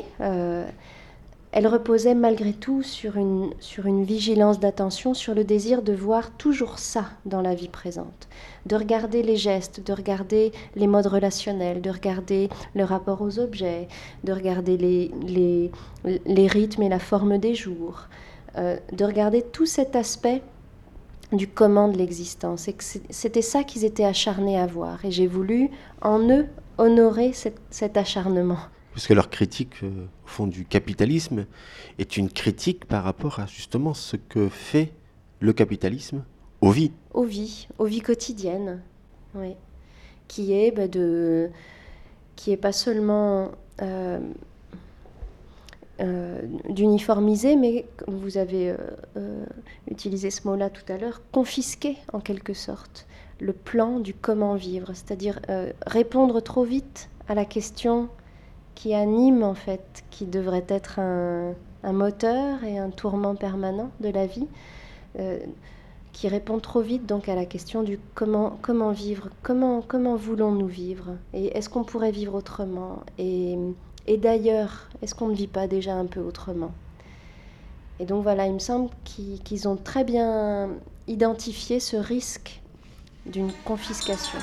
elle reposait malgré tout sur une, sur une vigilance d'attention, sur le désir de voir toujours ça dans la vie présente, de regarder les gestes, de regarder les modes relationnels, de regarder le rapport aux objets, de regarder les, les, les rythmes et la forme des jours, euh, de regarder tout cet aspect du comment de l'existence. C'était ça qu'ils étaient acharnés à voir. Et j'ai voulu en eux honorer cet acharnement. Parce que leur critique, euh, au fond, du capitalisme est une critique par rapport à justement ce que fait le capitalisme aux vies. Aux vies, aux vies quotidiennes, oui. Qui est bah, de, qui est pas seulement euh, euh, d'uniformiser, mais vous avez utilisé ce mot-là tout à l'heure, confisquer en quelque sorte le plan du comment vivre, c'est-à-dire répondre trop vite à la question qui anime en fait, qui devrait être un, moteur et un tourment permanent de la vie, euh, qui répond trop vite donc à la question du comment, comment vivre, comment, comment voulons-nous vivre, et est-ce qu'on pourrait vivre autrement, et, et d'ailleurs, est-ce qu'on ne vit pas déjà un peu autrement? Et donc voilà, il me semble qu'ils ont très bien identifié ce risque d'une confiscation.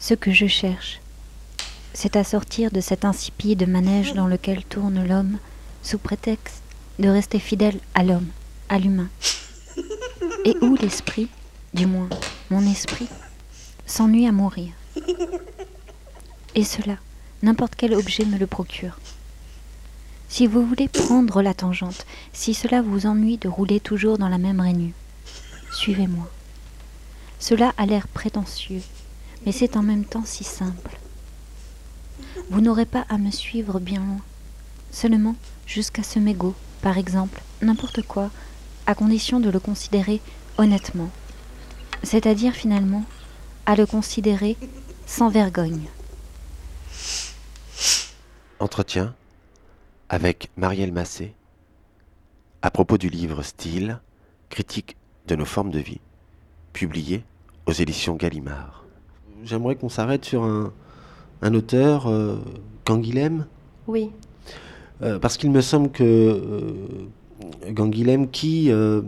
Ce que je cherche, c'est à sortir de cet insipide manège dans lequel tourne l'homme sous prétexte de rester fidèle à l'homme, à l'humain. Et où l'esprit, du moins mon esprit, s'ennuie à mourir. Et cela, n'importe quel objet me le procure. Si vous voulez prendre la tangente, si cela vous ennuie de rouler toujours dans la même rainure, suivez-moi. Cela a l'air prétentieux, mais c'est en même temps si simple. Vous n'aurez pas à me suivre bien loin, seulement jusqu'à ce mégot, par exemple, n'importe quoi, à condition de le considérer honnêtement, c'est-à-dire finalement à le considérer sans vergogne. Entretien avec Marielle Massé à propos du livre Style, critique de nos formes de vie, publié aux éditions Gallimard. J'aimerais qu'on s'arrête sur un, un auteur, euh, Canguilhem. Oui. Euh, parce qu'il me semble que euh, Canguilhem, qui euh,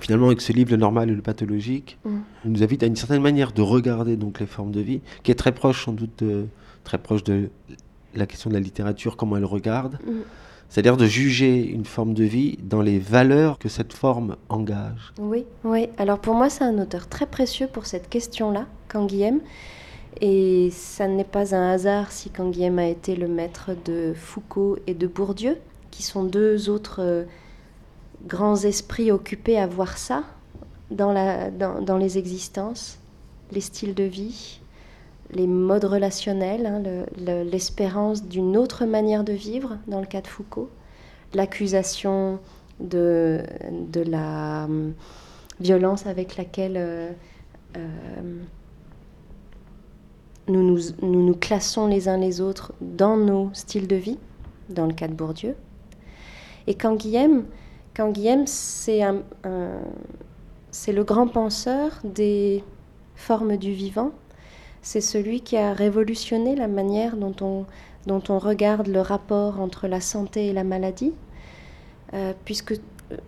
finalement avec ce livre Le normal et le pathologique, Mm. nous invite à une certaine manière de regarder donc les formes de vie, qui est très proche sans doute, de- très proche de la question de la littérature, comment elle regarde. Mm. C'est-à-dire de juger une forme de vie dans les valeurs que cette forme engage. Oui, oui. Alors pour moi, c'est un auteur très précieux pour cette question-là, Canguilhem. Et ça n'est pas un hasard si Canguilhem a été le maître de Foucault et de Bourdieu, qui sont deux autres euh, grands esprits occupés à voir ça dans, les existences, les styles de vie, les modes relationnels, hein, le- le- l'espérance d'une autre manière de vivre, dans le cas de Foucault, l'accusation de, la hum, violence avec laquelle euh, euh, nous, nous, classons les uns les autres dans nos styles de vie, dans le cas de Bourdieu. Et Canguilhem c'est un- un- c'est le grand penseur des formes du vivant. C'est celui qui a révolutionné la manière dont on, dont on regarde le rapport entre la santé et la maladie, euh, puisque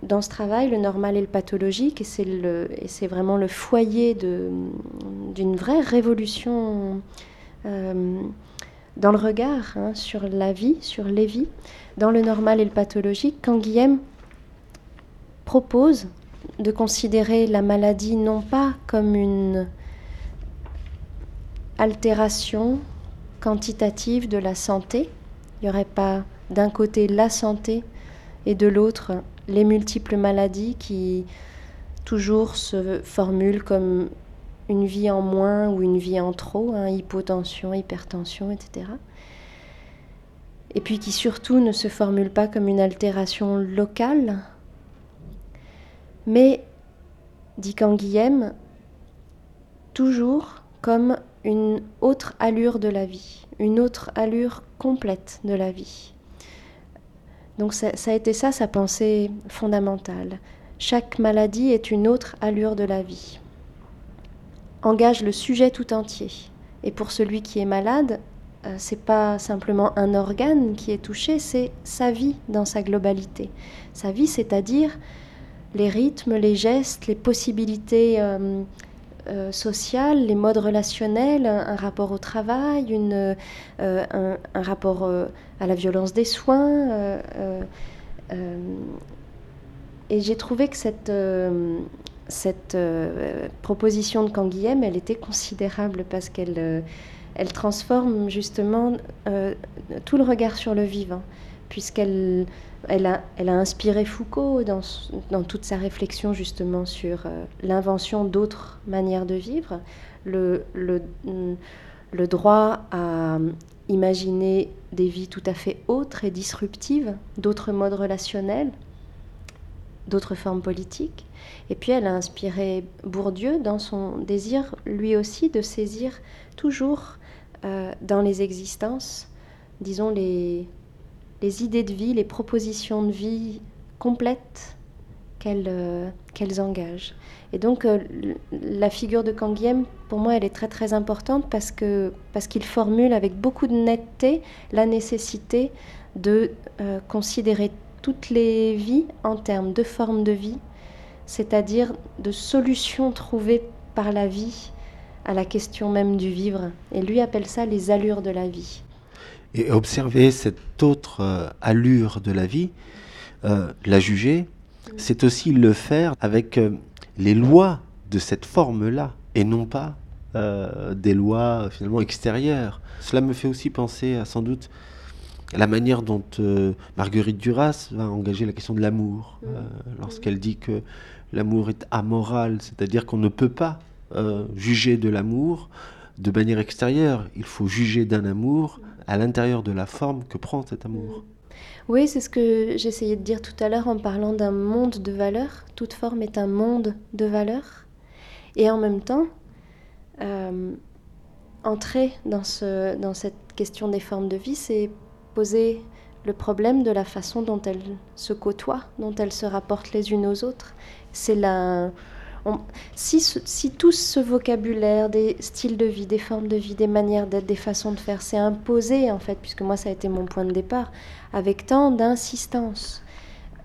dans ce travail, le normal et le pathologique, et c'est vraiment le foyer d'une vraie révolution euh, dans le regard hein, sur la vie, sur les vies, dans le normal et le pathologique, quand Guillaume propose de considérer la maladie non pas comme une altération quantitative de la santé, il n'y aurait pas d'un côté la santé et de l'autre les multiples maladies qui toujours se formulent comme une vie en moins ou une vie en trop, hein, hypotension, hypertension, etc. Et puis qui surtout ne se formulent pas comme une altération locale, mais, dit Canguilhem, toujours comme une autre allure de la vie, une autre allure complète de la vie. Donc ça, a été ça sa pensée fondamentale. Chaque maladie est une autre allure de la vie. Engage le sujet tout entier. Et pour celui qui est malade, euh, c'est pas simplement un organe qui est touché, c'est sa vie dans sa globalité. Sa vie, c'est-à-dire les rythmes, les gestes, les possibilités euh, euh, sociales, les modes relationnels, un, rapport au travail, une, euh, un, un, rapport euh, à la violence des soins. euh, et j'ai trouvé que cette, cette proposition de Canguilhem, elle était considérable parce qu'elle elle transforme justement tout le regard sur le vivant, puisqu'elle elle a, elle a, inspiré Foucault dans, toute sa réflexion justement sur euh, l'invention d'autres manières de vivre, le, le, le, droit à imaginer des vies tout à fait autres et disruptives, d'autres modes relationnels, d'autres formes politiques. Et puis elle a inspiré Bourdieu dans son désir, lui aussi, de saisir toujours euh, dans les existences, disons, les, les idées de vie, les propositions de vie complètes qu'elles euh, engagent. Et donc euh, la figure de Canguilhem, pour moi, elle est très très importante parce parce qu'il formule avec beaucoup de netteté la nécessité de euh, considérer toutes les vies en termes de forme de vie, c'est-à-dire de solutions trouvées par la vie à la question même du vivre. Et lui appelle ça les allures de la vie. Et observer cette autre euh, allure de la vie, euh, la juger, c'est aussi le faire avec euh, les lois de cette forme-là, et non pas des lois finalement extérieures. Cela me fait aussi penser à sans doute la manière dont Marguerite Duras va engager la question de l'amour, mmh. lorsqu'elle dit que l'amour est amoral, c'est-à-dire qu'on ne peut pas juger de l'amour de manière extérieure, il faut juger d'un amour à l'intérieur de la forme que prend cet amour. Oui, c'est ce que j'essayais de dire tout à l'heure en parlant d'un monde de valeurs. Toute forme est un monde de valeurs. Et en même temps, euh, entrer dans, ce, dans cette question des formes de vie, c'est poser le problème de la façon dont elles se côtoient, dont elles se rapportent les unes aux autres. C'est la... si, si, tout ce vocabulaire des styles de vie, des formes de vie, des manières d'être, des façons de faire, s'est imposé, en fait, puisque moi ça a été mon point de départ, avec tant d'insistance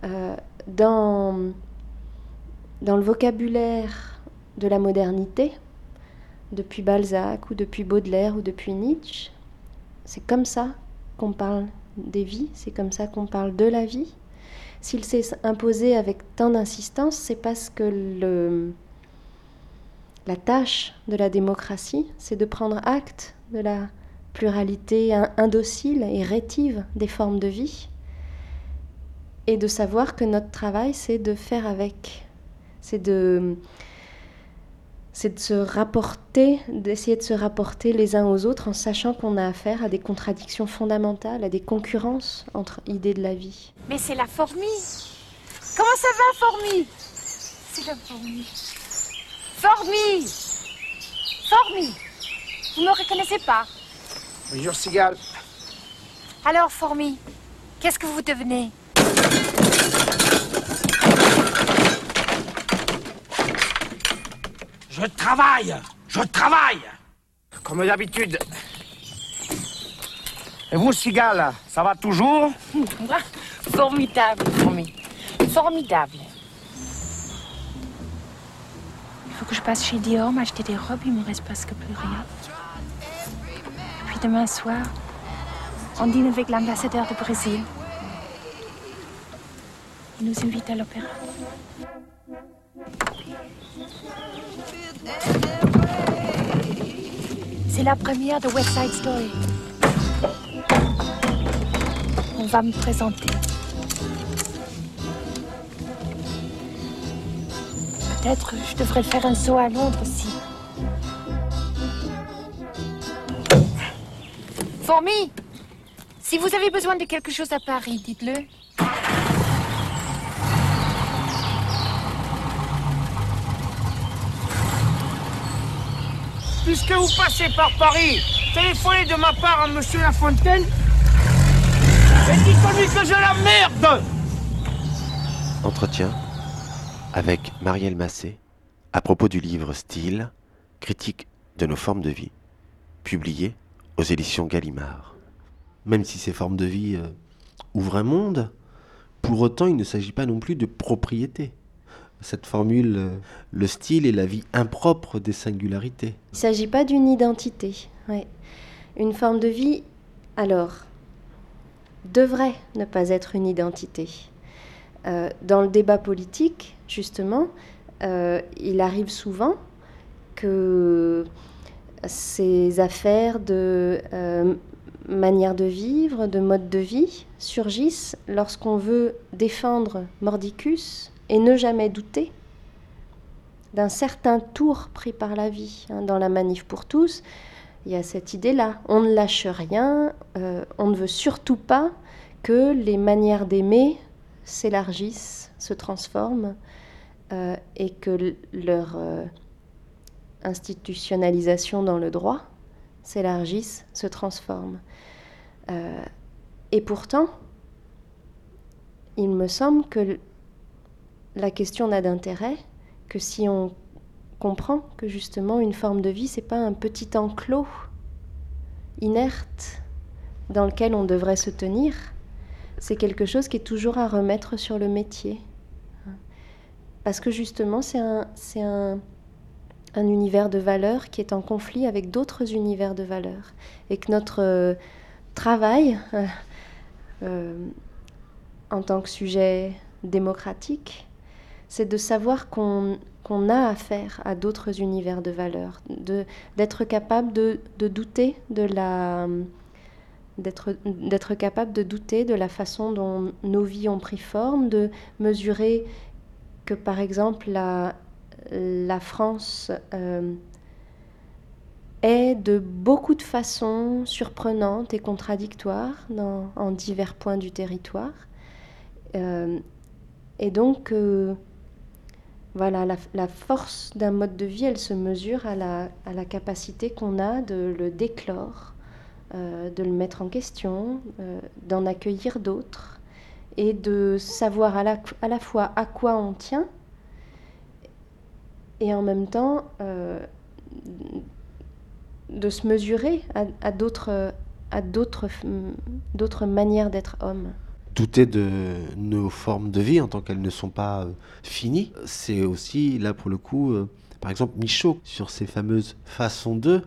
euh, dans, dans le vocabulaire de la modernité, depuis Balzac ou depuis Baudelaire ou depuis Nietzsche, c'est comme ça qu'on parle des vies, c'est comme ça qu'on parle de la vie. S'il s'est imposé avec tant d'insistance, c'est parce que la tâche de la démocratie, c'est de prendre acte de la pluralité indocile et rétive des formes de vie et de savoir que notre travail, c'est de faire avec, c'est de c'est de se rapporter, d'essayer de se rapporter les uns aux autres en sachant qu'on a affaire à des contradictions fondamentales, à des concurrences entre idées de la vie. Mais c'est la fourmi Comment ça va, fourmi? C'est la fourmi. Fourmi Fourmi Vous ne me reconnaissez pas? Bonjour, Cigale. Alors, fourmi, qu'est-ce que vous devenez? Je travaille Je travaille Comme d'habitude. Et vous, Cigale, ça va toujours? Formidable, fourmi. Formidable. Il faut que je passe chez Dior m'acheter des robes, il me reste presque plus rien. Puis demain soir, on dîne avec l'ambassadeur du Brésil. Il nous invite à l'opéra. C'est la première de West Side Story. On va me présenter. Peut-être je devrais faire un saut à Londres aussi. Fourmi, si vous avez besoin de quelque chose à Paris, dites-le. Puisque vous passez par Paris, téléphonez de ma part à Monsieur Lafontaine. Et dites-lui que je la merde. Entretien avec Marielle Massé à propos du livre Style, critique de nos formes de vie, publié aux éditions Gallimard. Même si ces formes de vie euh, ouvrent un monde, pour autant il ne s'agit pas non plus de propriété cette formule, euh, le style et la vie impropre des singularités. Il ne s'agit pas d'une identité. Une forme de vie, alors, devrait ne pas être une identité. Euh, dans le débat politique, justement, euh, il arrive souvent que ces affaires de manière de vivre, de mode de vie, surgissent lorsqu'on veut défendre Mordicus et ne jamais douter d'un certain tour pris par la vie. Hein, dans la manif pour tous, il y a cette idée-là. On ne lâche rien, euh, on ne veut surtout pas que les manières d'aimer s'élargissent, se transforment, euh, et que leur euh, institutionnalisation dans le droit s'élargisse, se transforme. et pourtant, il me semble que la question n'a d'intérêt que si on comprend que justement une forme de vie, c'est pas un petit enclos inerte dans lequel on devrait se tenir. C'est quelque chose qui est toujours à remettre sur le métier. Parce que justement, c'est un, c'est un, un, univers de valeurs qui est en conflit avec d'autres univers de valeurs. Et que notre euh, travail euh, euh, en tant que sujet démocratique c'est de savoir qu'on a affaire à d'autres univers de valeurs, d'être capable de, douter de la d'être capable de douter de la façon dont nos vies ont pris forme, de mesurer que par exemple la, la France euh, est de beaucoup de façons surprenantes et contradictoires dans, en divers points du territoire. Euh, et donc, euh, voilà, la, force d'un mode de vie, elle se mesure à la, capacité qu'on a de le déclore euh, de le mettre en question, euh, d'en accueillir d'autres et de savoir à la, fois à quoi on tient et en même temps euh, de se mesurer à, d'autres d'autres manières d'être homme. Tout est de nos formes de vie en tant qu'elles ne sont pas euh, finies. C'est aussi là pour le coup, euh, par exemple Michaud sur ces fameuses façons d'eux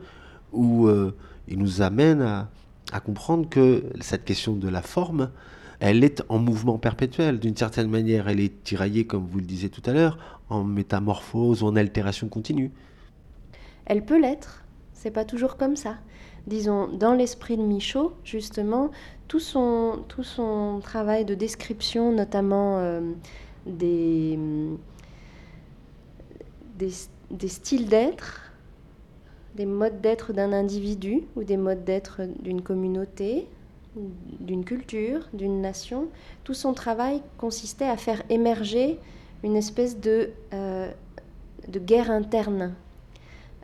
où euh, il nous amène à, à, comprendre que cette question de la forme, elle est en mouvement perpétuel. D'une certaine manière, elle est tiraillée, comme vous le disiez tout à l'heure, en métamorphose ou en altération continue. Elle peut l'être. C'est pas toujours comme ça disons, dans l'esprit de Michaud, justement, tout son, tout son travail de description, notamment euh, des, des, styles d'être, des modes d'être d'un individu ou des modes d'être d'une communauté, d'une culture, d'une nation, tout son travail consistait à faire émerger une espèce de, euh, de guerre interne.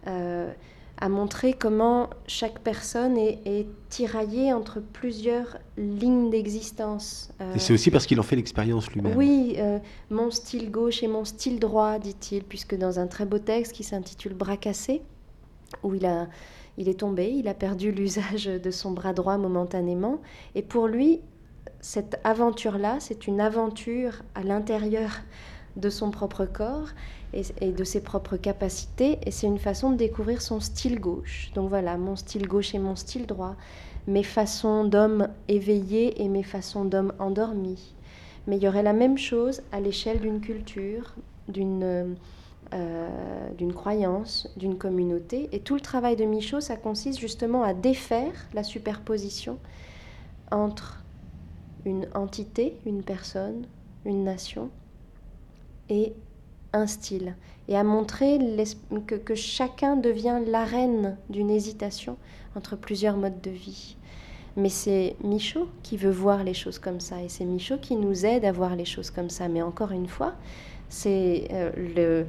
Euh, à montrer comment chaque personne est, est tiraillée entre plusieurs lignes d'existence. Euh, et c'est aussi parce qu'il en fait l'expérience lui-même. Oui, euh, mon style gauche et mon style droit, dit-il, puisque dans un très beau texte qui s'intitule Bras cassé, où il, a, il est tombé, il a perdu l'usage de son bras droit momentanément, et pour lui, cette aventure-là, c'est une aventure à l'intérieur de son propre corps et, de ses propres capacités. Et c'est une façon de découvrir son style gauche. Donc voilà, mon style gauche et mon style droit, mes façons d'homme éveillé et mes façons d'homme endormi. Mais il y aurait la même chose à l'échelle d'une culture, d'une euh, d'une croyance, d'une communauté. Et tout le travail de Michaud, ça consiste justement à défaire la superposition entre une entité, une personne, une nation, et un style et à montrer que, chacun devient l'arène d'une hésitation entre plusieurs modes de vie. Mais c'est Michaud qui veut voir les choses comme ça et c'est Michaud qui nous aide à voir les choses comme ça. Mais encore une fois, c'est euh, le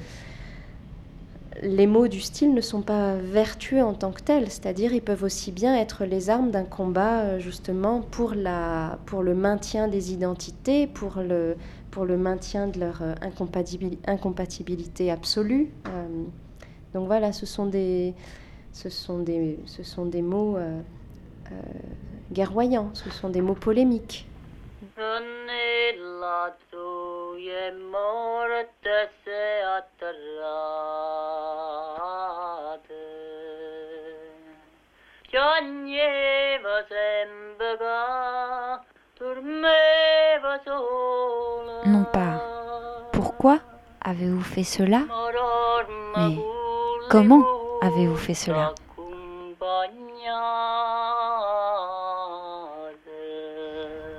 les mots du style ne sont pas vertueux en tant que tels, c'est-à-dire ils peuvent aussi bien être les armes d'un combat euh, justement pour, la, pour le maintien des identités, pour le, pour le maintien de leur euh, incompatibilité absolue. Euh, donc voilà, ce sont des, ce sont des, ce sont des mots euh, guerroyants, ce sont des mots polémiques. Non pas pourquoi avez-vous fait cela, mais comment avez-vous fait cela?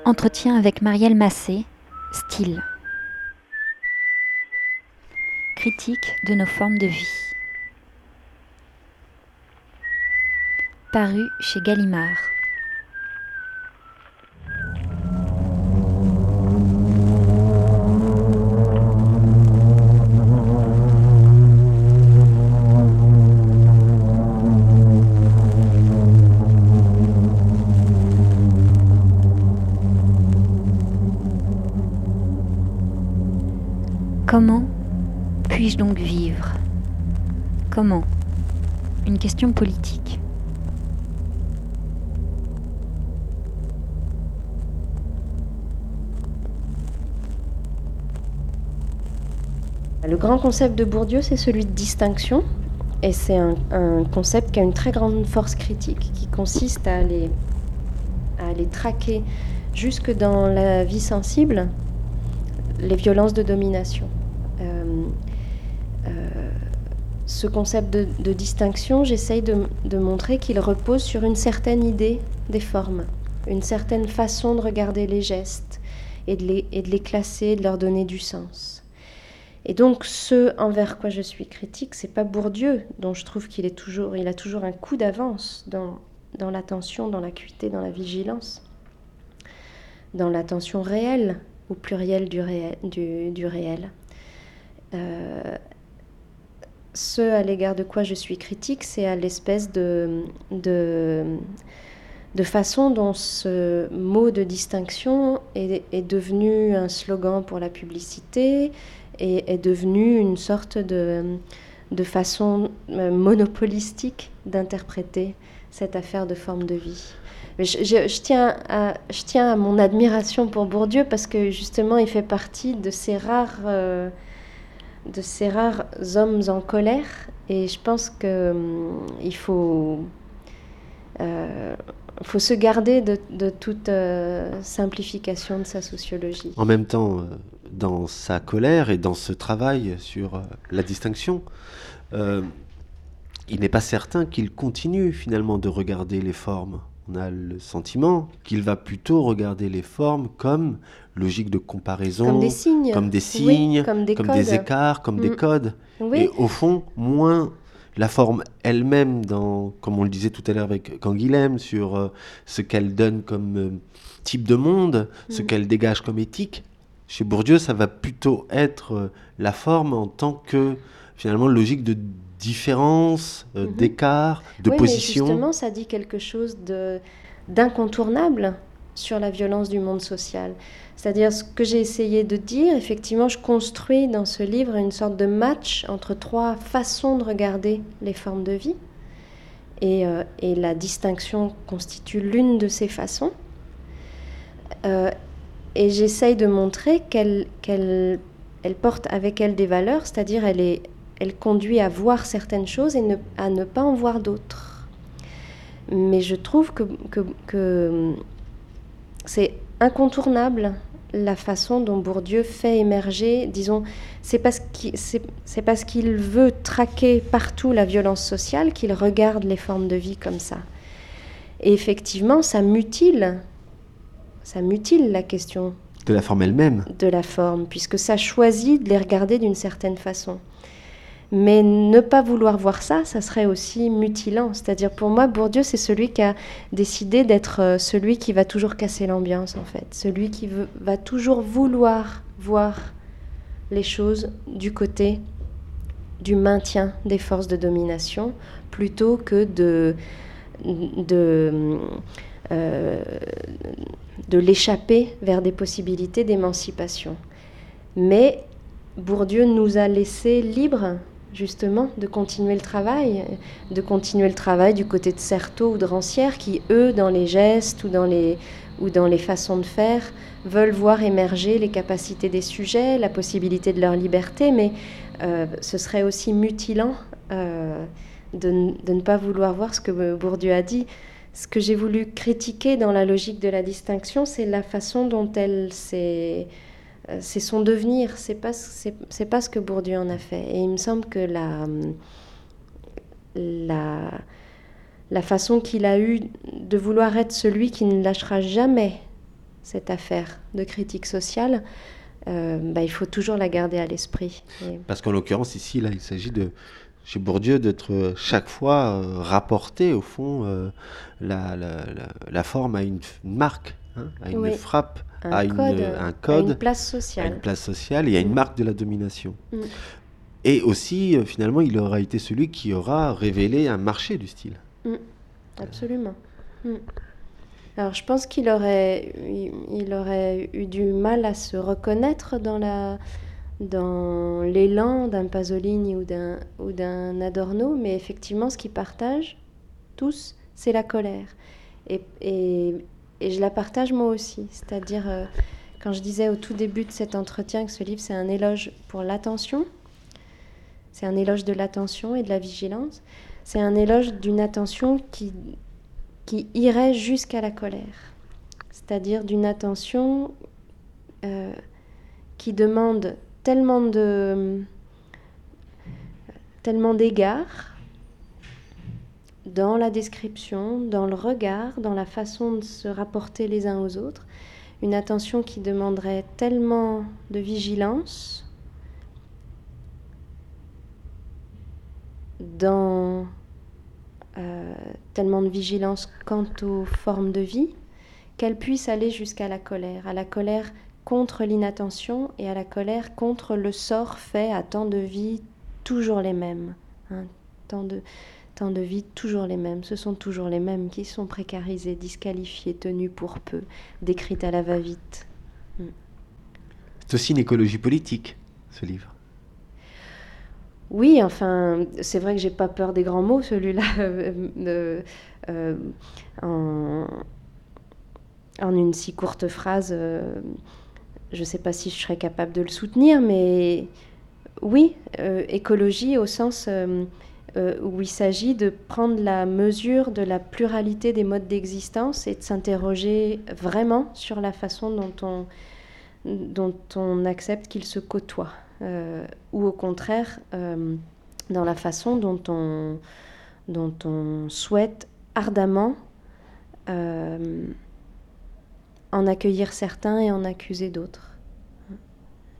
Entretien avec Marielle Massé, style. Critique de nos formes de vie. Paru chez Gallimard. Comment puis-je donc vivre? Comment? Une question politique. Le grand concept de Bourdieu, c'est celui de distinction. Et c'est un, concept qui a une très grande force critique, qui consiste à aller traquer jusque dans la vie sensible les violences de domination. Euh, euh, ce concept de, distinction, j'essaye de, montrer qu'il repose sur une certaine idée des formes, une certaine façon de regarder les gestes et de les, classer, de leur donner du sens. Et donc, ce envers quoi je suis critique, c'est pas Bourdieu, dont je trouve qu'il est toujours, il a toujours un coup d'avance dans, l'attention, dans l'acuité, dans la vigilance, dans l'attention réelle au pluriel du réel. Euh, ce à l'égard de quoi je suis critique, c'est à l'espèce de, de, façon dont ce mot de distinction est, est devenu un slogan pour la publicité et est devenu une sorte de, de façon euh, monopolistique d'interpréter cette affaire de forme de vie. Je tiens à, je tiens à mon admiration pour Bourdieu parce que justement il fait partie de ces rares, euh, de ces rares hommes en colère et je pense que hum, faut, euh, faut se garder de, de toute euh, simplification de sa sociologie. En même temps, euh, dans sa colère et dans ce travail sur la distinction, il n'est pas certain qu'il continue finalement de regarder les formes. On a le sentiment qu'il va plutôt regarder les formes comme logique de comparaison, Comme des signes. comme des Oui, signes, comme des écarts, comme des Mm. codes. Oui. Et au fond, moins la forme elle-même, dans, comme on le disait tout à l'heure avec Canguilhem, sur euh, ce qu'elle donne comme euh, type de monde, ce Mm. qu'elle dégage comme éthique. Chez Bourdieu, ça va plutôt être euh, la forme en tant que finalement logique de différence, euh, Mhm. d'écart, de Oui, mais position. justement, ça dit quelque chose d'incontournable sur la violence du monde social. C'est-à-dire ce que j'ai essayé de dire, effectivement, je construis dans ce livre une sorte de match entre trois façons de regarder les formes de vie. Et, euh, et la distinction constitue l'une de ces façons. Euh, et j'essaye de montrer qu'elle qu'elle elle porte avec elle des valeurs, c'est-à-dire elle, est, elle conduit à voir certaines choses et ne- à ne pas en voir d'autres. Mais je trouve que, que- que c'est incontournable la façon dont Bourdieu fait émerger, disons, c'est parce qu'il c'est- c'est parce qu'il veut traquer partout la violence sociale qu'il regarde les formes de vie comme ça. Et effectivement, ça mutile, ça mutile la question De la forme elle-même. de la forme, puisque ça choisit de les regarder d'une certaine façon. Mais ne pas vouloir voir ça, ça serait aussi mutilant. C'est-à-dire pour moi, Bourdieu, c'est celui qui a décidé d'être euh, celui qui va toujours casser l'ambiance, en fait. Celui qui va toujours vouloir voir les choses du côté du maintien des forces de domination, plutôt que de, de, euh, de l'échapper vers des possibilités d'émancipation. Mais Bourdieu nous a laissé libres, justement, de continuer le travail, de continuer le travail du côté de Certeau ou de Rancière, qui, eux, dans les gestes ou dans les, ou dans les façons de faire, veulent voir émerger les capacités des sujets, la possibilité de leur liberté, mais euh, ce serait aussi mutilant euh, de, de ne pas vouloir voir ce que Bourdieu a dit. Ce que j'ai voulu critiquer dans la logique de la distinction, c'est la façon dont elle s'est c'est son devenir, c'est pas pas ce que Bourdieu en a fait. Et il me semble que la façon qu'il a eu de vouloir être celui qui ne lâchera jamais cette affaire de critique sociale, euh, bah, il faut toujours la garder à l'esprit. Parce qu'en l'occurrence, ici, il s'agit de, chez Bourdieu, d'être euh, chaque fois euh, rapporté, au fond, euh, la, forme à une marque, hein, à une Oui. frappe, Un à, une, code, euh, un à code, une place sociale. à une place sociale et à une Mm. marque de la domination. Mm. Et aussi, euh, finalement, il aura été celui qui aura révélé un marché du style. Mm, absolument. Alors je pense qu'il aurait, il, il aurait eu du mal à se reconnaître dans la dans l'élan d'un Pasolini ou d'un ou d'un Adorno, mais effectivement, ce qu'ils partagent tous, c'est la colère. Et, et, et je la partage moi aussi. C'est-à-dire, euh, quand je disais au tout début de cet entretien que ce livre, c'est un éloge pour l'attention, c'est un éloge de l'attention et de la vigilance. C'est un éloge d'une attention qui, qui irait jusqu'à la colère. C'est-à-dire d'une attention euh, qui demande tellement de tellement d'égards dans la description, dans le regard, dans la façon de se rapporter les uns aux autres, une attention qui demanderait tellement de vigilance dans euh, tellement de vigilance quant aux formes de vie, qu'elle puisse aller jusqu'à la colère, à la colère contre l'inattention et à la colère contre le sort fait à tant de vies toujours les mêmes, hein, tant de temps de vie toujours les mêmes. Ce sont toujours les mêmes qui sont précarisés, disqualifiés, tenus pour peu, décrits à la va-vite. Mm. C'est aussi une écologie politique, ce livre. Oui, enfin, c'est vrai que j'ai pas peur des grands mots, celui-là. euh, euh, en, en une si courte phrase, euh, je ne sais pas si je serais capable de le soutenir, mais oui, écologie au sens où il s'agit de prendre la mesure de la pluralité des modes d'existence et de s'interroger vraiment sur la façon dont on, dont on accepte qu'ils se côtoient, euh, ou au contraire euh, dans la façon dont on, dont on souhaite ardemment euh, en accueillir certains et en accuser d'autres.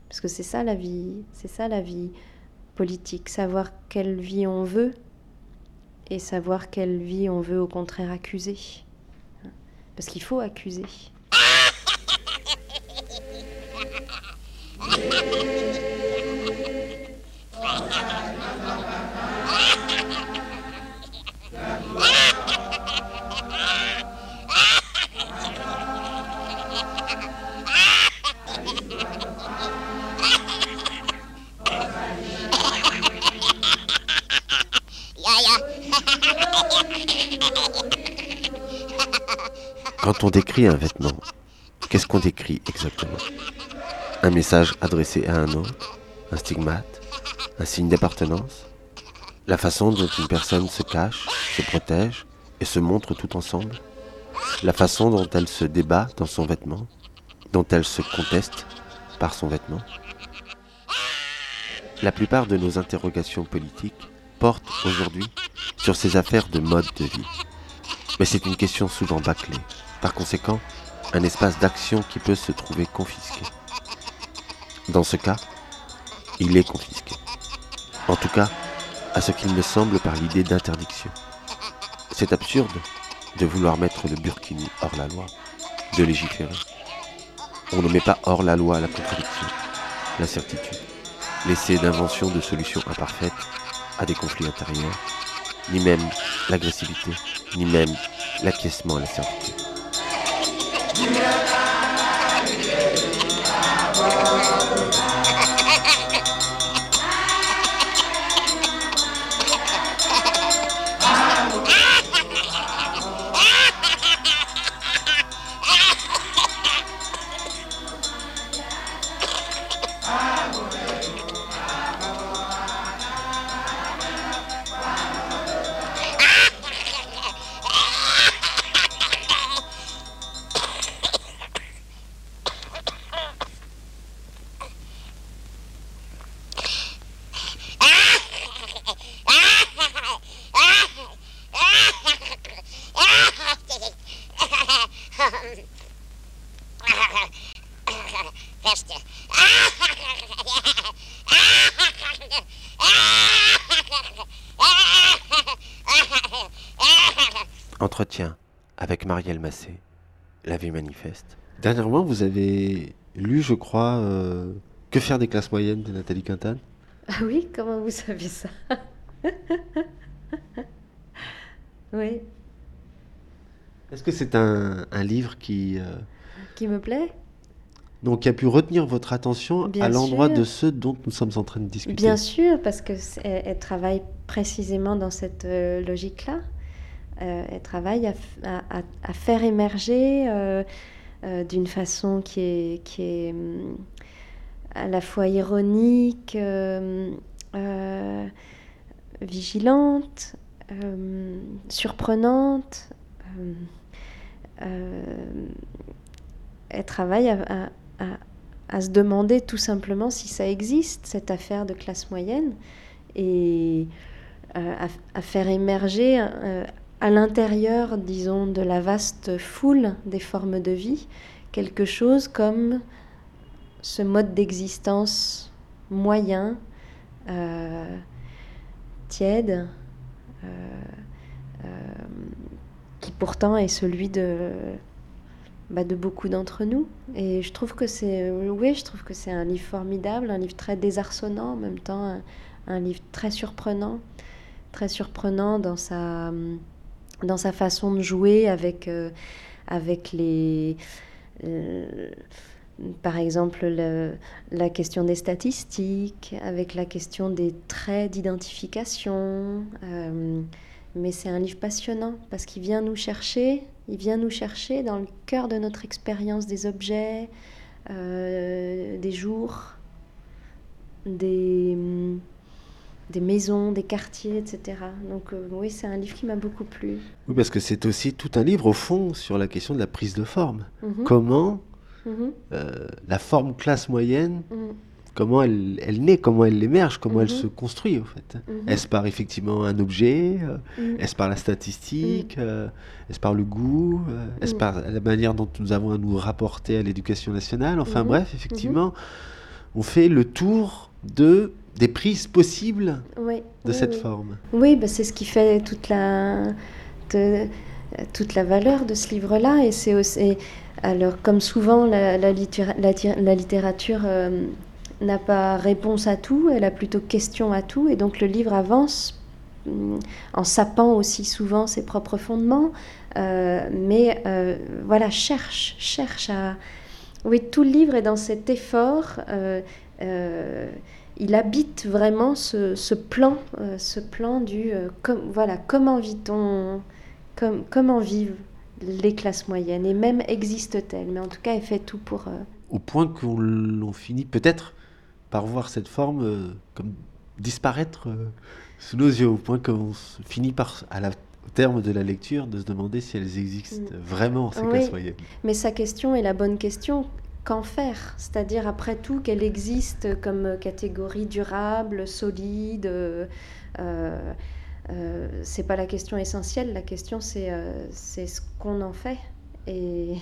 Parce que c'est ça la vie, c'est ça la vie politique, savoir quelle vie on veut et savoir quelle vie on veut au contraire accuser. Parce qu'il faut accuser. Quand on décrit un vêtement, qu'est-ce qu'on décrit exactement? Un message adressé à un autre Un stigmate Un signe d'appartenance? La façon dont une personne se cache, se protège et se montre tout ensemble? La façon dont elle se débat dans son vêtement Dont elle se conteste par son vêtement? La plupart de nos interrogations politiques portent aujourd'hui sur ces affaires de mode de vie. Mais c'est une question souvent bâclée. Par conséquent, un espace d'action qui peut se trouver confisqué. Dans ce cas, il est confisqué. En tout cas, à ce qu'il me semble par l'idée d'interdiction. C'est absurde de vouloir mettre le burkini hors la loi, de légiférer. On ne met pas hors la loi la contradiction, l'incertitude, l'essai d'invention de solutions imparfaites à des conflits intérieurs, ni même l'agressivité, ni même l'acquiescement à la certitude. Yeah. La vie manifeste. Dernièrement, vous avez lu, je crois, euh, Que faire des classes moyennes de Nathalie Quintane? Ah oui, comment vous savez ça? Oui, Est-ce que c'est un, un livre qui, euh, qui me plaît? donc, qui a pu retenir votre attention Bien à l'endroit de ceux dont nous sommes en train de discuter? Bien sûr, parce que elle, elle travaille précisément dans cette euh, logique-là. Euh, elle travaille à, faire émerger euh, euh, d'une façon qui est, hum, à la fois ironique, vigilante, euh, surprenante. euh, elle travaille à, à- se demander tout simplement si ça existe, cette affaire de classe moyenne, et à, faire émerger à l'intérieur, disons, de la vaste foule des formes de vie, quelque chose comme ce mode d'existence moyen, euh, tiède, euh, euh, qui pourtant est celui de, bah, de beaucoup d'entre nous. Et je trouve que c'est, oui, je trouve que c'est un livre formidable, un livre très désarçonnant, en même temps un, un livre très surprenant, très surprenant dans sa, dans sa façon de jouer avec, euh, avec les. euh, par exemple, le- la question des statistiques, avec la question des traits d'identification. euh, mais c'est un livre passionnant parce qu'il vient nous chercher, il vient nous chercher dans le cœur de notre expérience des objets, des jours, des, des maisons, des quartiers, etc. Donc euh, oui, c'est un livre qui m'a beaucoup plu. Oui, parce que c'est aussi tout un livre, au fond, sur la question de la prise de forme. Mhm. Comment Mhm. euh, la forme classe moyenne, Mhm. comment elle, elle naît, comment elle émerge, comment elle se construit, en fait. Est-ce par effectivement un objet euh. Est-ce par la statistique euh, Est-ce par le goût Est-ce par la manière dont nous avons à nous rapporter à l'éducation nationale Enfin bref, effectivement, on fait le tour de des prises possibles Oui, de oui, cette oui. forme. Oui, bah, c'est ce qui fait toute la, de- toute la valeur de ce livre-là. Et c'est aussi, alors comme souvent, la, la littéra- la ti- la littérature euh, n'a pas réponse à tout, elle a plutôt question à tout. Et donc le livre avance hum, en sapant aussi souvent ses propres fondements, euh, mais euh, voilà, cherche, cherche à... Oui, tout le livre est dans cet effort. euh, il habite vraiment ce, ce plan, euh, ce plan du euh, com- voilà comment vit-on, com- comment vivent les classes moyennes et même existent-elles, mais en tout cas elle fait tout pour. euh, Au point qu'on l'on finit peut-être par voir cette forme comme disparaître sous nos yeux, au point qu'on finit par, à la, au terme de la lecture, de se demander si elles existent vraiment, ces Oui, classes moyennes. Mais sa question est la bonne question. Qu'en faire C'est-à-dire, après tout, qu'elle existe comme catégorie durable, solide. euh, euh, c'est pas la question essentielle. La question, c'est euh, ce qu'on en fait et,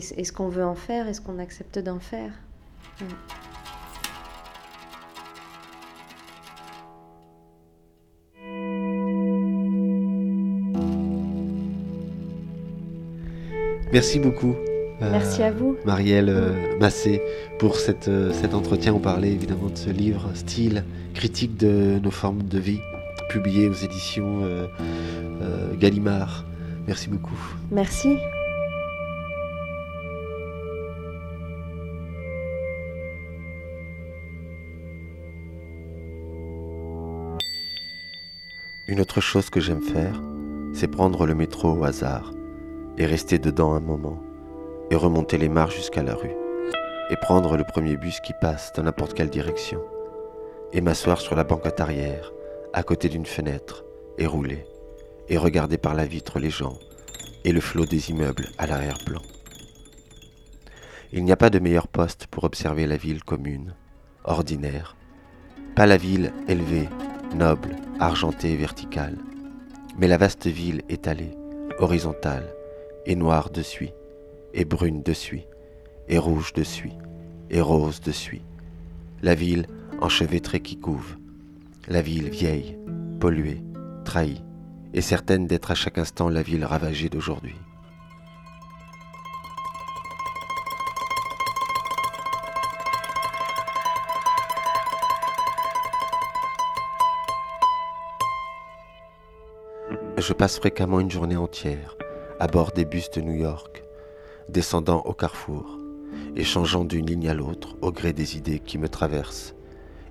ce qu'on veut en faire et ce qu'on accepte d'en faire. Merci beaucoup. Euh, Merci à vous. Marielle euh, Massé, pour cette, euh, cet entretien. On parlait évidemment de ce livre, Style, critique de nos formes de vie, publié aux éditions euh, euh, Gallimard. Merci beaucoup. Merci. Une autre chose que j'aime faire, c'est prendre le métro au hasard et rester dedans un moment et remonter les marches jusqu'à la rue et prendre le premier bus qui passe dans n'importe quelle direction et m'asseoir sur la banquette arrière à côté d'une fenêtre et rouler et regarder par la vitre les gens et le flot des immeubles à l'arrière-plan. Il n'y a pas de meilleur poste pour observer la ville commune, ordinaire, pas la ville élevée, noble, argentée et verticale, mais la vaste ville étalée, horizontale, et noire de suie, et brune de suie, et rouge de suie, et rose de suie. La ville enchevêtrée qui couve, la ville vieille, polluée, trahie, et certaine d'être à chaque instant la ville ravagée d'aujourd'hui. Je passe fréquemment une journée entière à bord des bus de New York, descendant au carrefour et changeant d'une ligne à l'autre au gré des idées qui me traversent,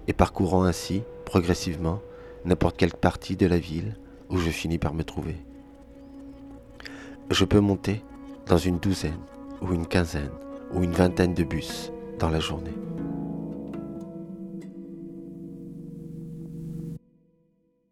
et parcourant ainsi, progressivement, n'importe quelle partie de la ville où je finis par me trouver. Je peux monter dans une douzaine ou une quinzaine ou une vingtaine de bus dans la journée.